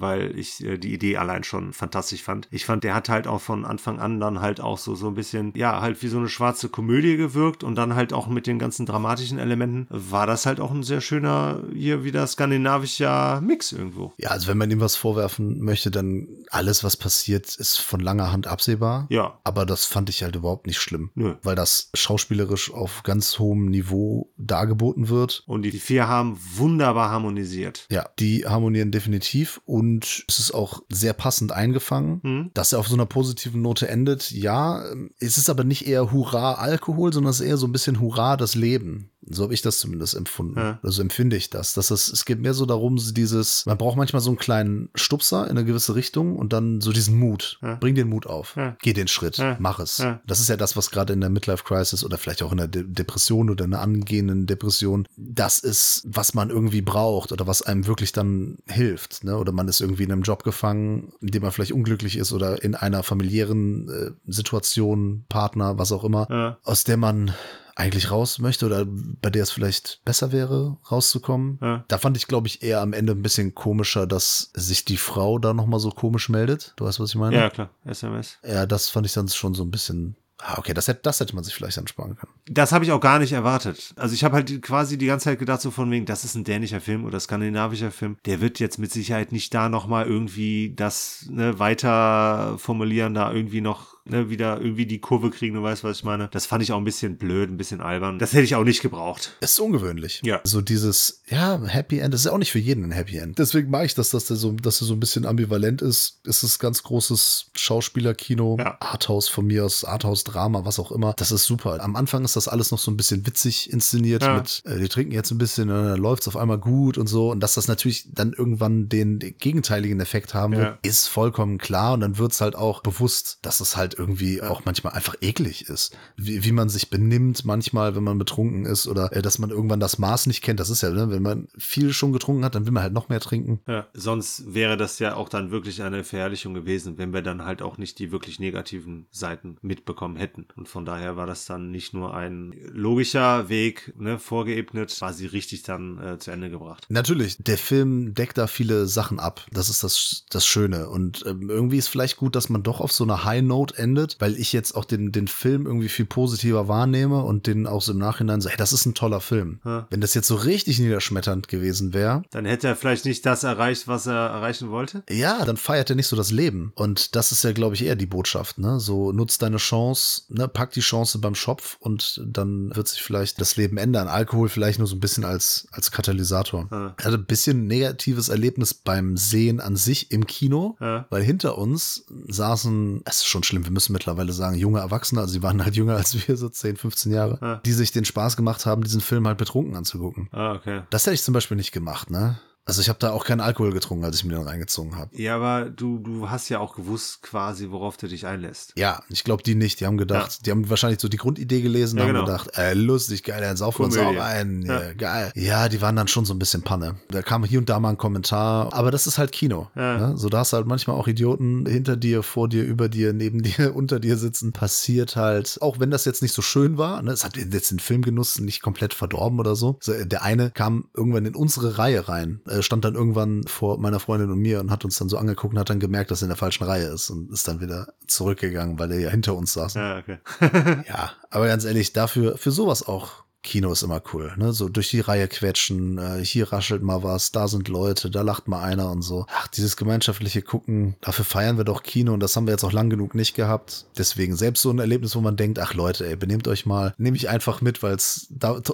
weil ich äh, die Idee allein schon fantastisch fand. Ich fand, der hat halt auch von Anfang an dann halt auch so, so ein bisschen, ja, halt wie so eine schwarze Komödie gewirkt und dann halt auch mit den ganzen dramatischen Elementen war das halt auch ein sehr schöner, hier wieder skandinavischer Mix irgendwo. Ja, also wenn man ihm was vorwerfen möchte, dann alles, was passiert, ist von langer Hand absehbar. Ja. Aber das fand ich halt überhaupt nicht schlimm. Nö. Weil das schauspielerisch auf ganz hohem Niveau dargeboten wird. Und die vier haben wunderbar harmonisiert. Ja, die harmonieren definitiv und es ist auch sehr passend eingefangen, Hm? dass er auf so einer positiven Note endet. Ja, ähm, es ist aber nicht eher Hurra Alkohol, sondern es ist eher so ein bisschen Hurra das Leben. So habe ich das zumindest empfunden. Ja. Also empfinde ich das. Dass es, es geht mehr so darum, so dieses, man braucht manchmal so einen kleinen Stupser in eine gewisse Richtung und dann so diesen Mut. Ja. Bring den Mut auf. Ja. Geh den Schritt. Mach es. Das ist ja das, was gerade in der Midlife Crisis oder vielleicht auch in der De Depression oder einer angehenden Depression, das ist, was man irgendwie braucht oder was einem wirklich dann hilft. Ne? Oder man ist irgendwie in einem Job gefangen, in dem man vielleicht unglücklich ist oder in einer familiären äh, Situation, Partner, was auch immer, aus der man eigentlich raus möchte oder bei der es vielleicht besser wäre, rauszukommen. Ja. Da fand ich, glaube ich, eher am Ende ein bisschen komischer, dass sich die Frau da nochmal so komisch meldet. Du weißt, was ich meine? Ja, klar, SMS. Ja, das fand ich dann schon so ein bisschen. Ah, okay, das hätte, das hätte man sich vielleicht ansparen können. Das habe ich auch gar nicht erwartet. Also ich habe halt quasi die ganze Zeit gedacht, so von wegen, das ist ein dänischer Film oder skandinavischer Film. Der wird jetzt mit Sicherheit nicht da nochmal irgendwie das ne, weiter formulieren, da irgendwie noch ne, wieder irgendwie die Kurve kriegen, du weißt, was ich meine. Das fand ich auch ein bisschen blöd, ein bisschen albern. Das hätte ich auch nicht gebraucht. Es ist ungewöhnlich. Ja. So dieses, ja, Happy End, das ist ja auch nicht für jeden ein Happy End. Deswegen mag ich das, dass der so, dass er so ein bisschen ambivalent ist. Es ist ganz großes Schauspielerkino, Ja. Arthouse von mir aus, Arthouse-Drama, was auch immer. Das ist super. Am Anfang ist das alles noch so ein bisschen witzig inszeniert Ja. mit, äh, die trinken jetzt ein bisschen, und dann läuft es auf einmal gut und so. Und dass das natürlich dann irgendwann den, den gegenteiligen Effekt haben wird, ist vollkommen klar. Und dann wird es halt auch bewusst, dass es halt irgendwie auch manchmal einfach eklig ist. Wie, wie man sich benimmt manchmal, wenn man betrunken ist oder äh, dass man irgendwann das Maß nicht kennt. Das ist ja, ne, wenn man viel schon getrunken hat, dann will man halt noch mehr trinken. Ja. Sonst wäre das ja auch dann wirklich eine Verherrlichung gewesen, wenn wir dann halt auch nicht die wirklich negativen Seiten mitbekommen hätten. Und von daher war das dann nicht nur ein logischer Weg, ne, vorgeebnet, quasi richtig dann äh, zu Ende gebracht. Natürlich, der Film deckt da viele Sachen ab. Das ist das, das Schöne. Und ähm, irgendwie ist vielleicht gut, dass man doch auf so einer High Note endet, weil ich jetzt auch den, den Film irgendwie viel positiver wahrnehme und den auch so im Nachhinein so, hey, das ist ein toller Film. Ja. Wenn das jetzt so richtig niederschmetternd gewesen wäre, Dann hätte er vielleicht nicht das erreicht, was er erreichen wollte. ja, dann feiert er nicht so das Leben. Und das ist ja, glaube ich, eher die Botschaft, ne? So nutzt deine Chance, ne? Pack die Chance beim Schopf und dann wird sich vielleicht das Leben ändern. Alkohol vielleicht nur so ein bisschen als, als Katalysator. Ja. Ich hatte ein bisschen negatives Erlebnis beim Sehen an sich im Kino, Ja. weil hinter uns saßen, es ist schon schlimm, wir müssen mittlerweile sagen, junge Erwachsene, also sie waren halt jünger als wir, so 10, 15 Jahre, Ja. die sich den Spaß gemacht haben, diesen Film halt betrunken anzugucken. Ah, okay. Das hätte ich zum Beispiel nicht gemacht, ne? Also ich habe da auch keinen Alkohol getrunken, als ich mir den reingezogen habe. Ja, aber du, du hast ja auch gewusst quasi, worauf du dich einlässt. Ja, ich glaube, die nicht. Die haben gedacht, die haben wahrscheinlich so die Grundidee gelesen Ja, und genau. haben gedacht, äh, lustig, geil, dann saufen wir uns auch ein. Ja. Ja. geil. Ja, die waren dann schon so ein bisschen Panne. Da kam hier und da mal ein Kommentar. Aber das ist halt Kino. Ja. Ne? So, da hast du halt manchmal auch Idioten hinter dir, vor dir, über dir, neben dir, unter dir sitzen. Passiert halt, auch wenn das jetzt nicht so schön war. Ne? Es hat jetzt den Filmgenuss nicht komplett verdorben oder so. so. Der eine kam irgendwann in unsere Reihe rein, äh, stand dann irgendwann vor meiner Freundin und mir und hat uns dann so angeguckt und hat dann gemerkt, dass er in der falschen Reihe ist und ist dann wieder zurückgegangen, weil er ja hinter uns saß. Ja, okay. Ja, aber ganz ehrlich, dafür, für sowas auch. Kino ist immer cool, ne? So durch die Reihe quetschen, äh, hier raschelt mal was, da sind Leute, da lacht mal einer und so. Ach, dieses gemeinschaftliche Gucken, dafür feiern wir doch Kino und das haben wir jetzt auch lang genug nicht gehabt. Deswegen selbst so ein Erlebnis, wo man denkt, ach Leute, ey, benehmt euch mal, nehme ich einfach mit, weil es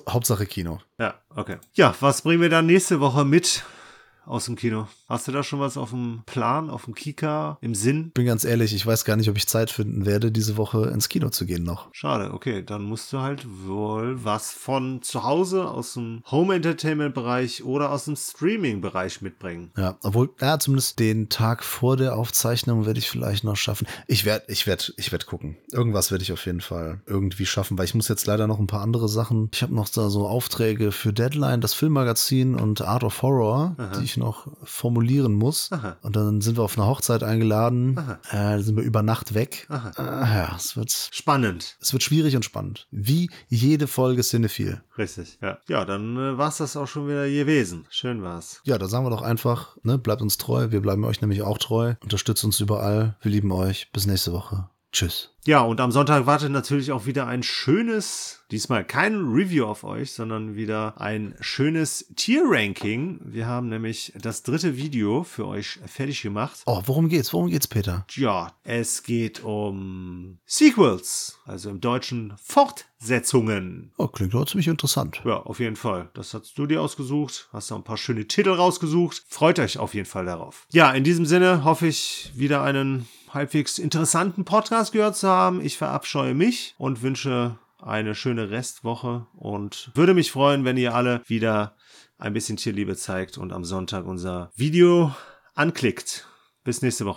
Hauptsache Kino. Ja, okay. Ja, was bringen wir dann nächste Woche mit aus dem Kino? Hast du da schon was auf dem Plan, auf dem Kika, im Sinn? Bin ganz ehrlich, ich weiß gar nicht, ob ich Zeit finden werde, diese Woche ins Kino zu gehen noch. Schade, okay, dann musst du halt wohl was von zu Hause, aus dem Home-Entertainment-Bereich oder aus dem Streaming-Bereich mitbringen. Ja, obwohl, ja, zumindest den Tag vor der Aufzeichnung werde ich vielleicht noch schaffen. Ich werde, ich werde, ich werde gucken. Irgendwas werde ich auf jeden Fall irgendwie schaffen, weil ich muss jetzt leider noch ein paar andere Sachen. Ich habe noch da so Aufträge für Deadline, das Filmmagazin und Art of Horror, Aha. die ich noch formulieren muss. Aha. Und dann sind wir auf eine Hochzeit eingeladen. Aha. Äh, sind wir über Nacht weg. Aha. Äh, ja, es wird, Spannend. es wird schwierig und spannend. Wie jede Folge Cinephile. Richtig, ja. Ja, dann äh, war's das auch schon wieder gewesen. Schön war's. Ja, da sagen wir doch einfach, ne, bleibt uns treu. Wir bleiben euch nämlich auch treu. Unterstützt uns überall. Wir lieben euch. Bis nächste Woche. Tschüss. Ja, und am Sonntag wartet natürlich auch wieder ein schönes, diesmal kein Review auf euch, sondern wieder ein schönes Tier-Ranking. Wir haben nämlich das dritte Video für euch fertig gemacht. Oh, worum geht's? Worum geht's, Peter? Ja, es geht um Sequels, also im Deutschen Fortsetzungen. Oh, klingt doch ziemlich interessant. Ja, auf jeden Fall. Das hast du dir ausgesucht. Hast da ein paar schöne Titel rausgesucht. Freut euch auf jeden Fall darauf. Ja, in diesem Sinne hoffe ich, wieder einen halbwegs interessanten Podcast gehört zu haben. Ich verabscheue mich und wünsche eine schöne Restwoche und würde mich freuen, wenn ihr alle wieder ein bisschen Tierliebe zeigt und am Sonntag unser Video anklickt. Bis nächste Woche.